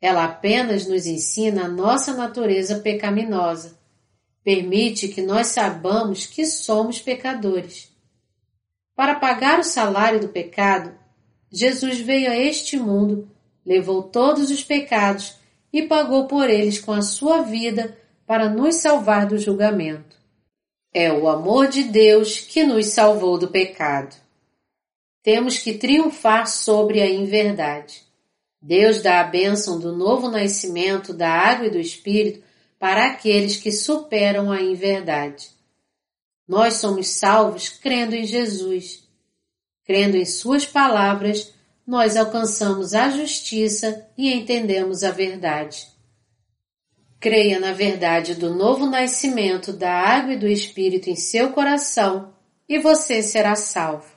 Ela apenas nos ensina a nossa natureza pecaminosa. Permite que nós saibamos que somos pecadores. Para pagar o salário do pecado, Jesus veio a este mundo, levou todos os pecados e pagou por eles com a sua vida para nos salvar do julgamento. É o amor de Deus que nos salvou do pecado. Temos que triunfar sobre a inverdade. Deus dá a bênção do novo nascimento da água e do Espírito para aqueles que superam a inverdade. Nós somos salvos crendo em Jesus. Crendo em Suas palavras, nós alcançamos a justiça e entendemos a verdade. Creia na verdade do novo nascimento da água e do Espírito em seu coração e você será salvo.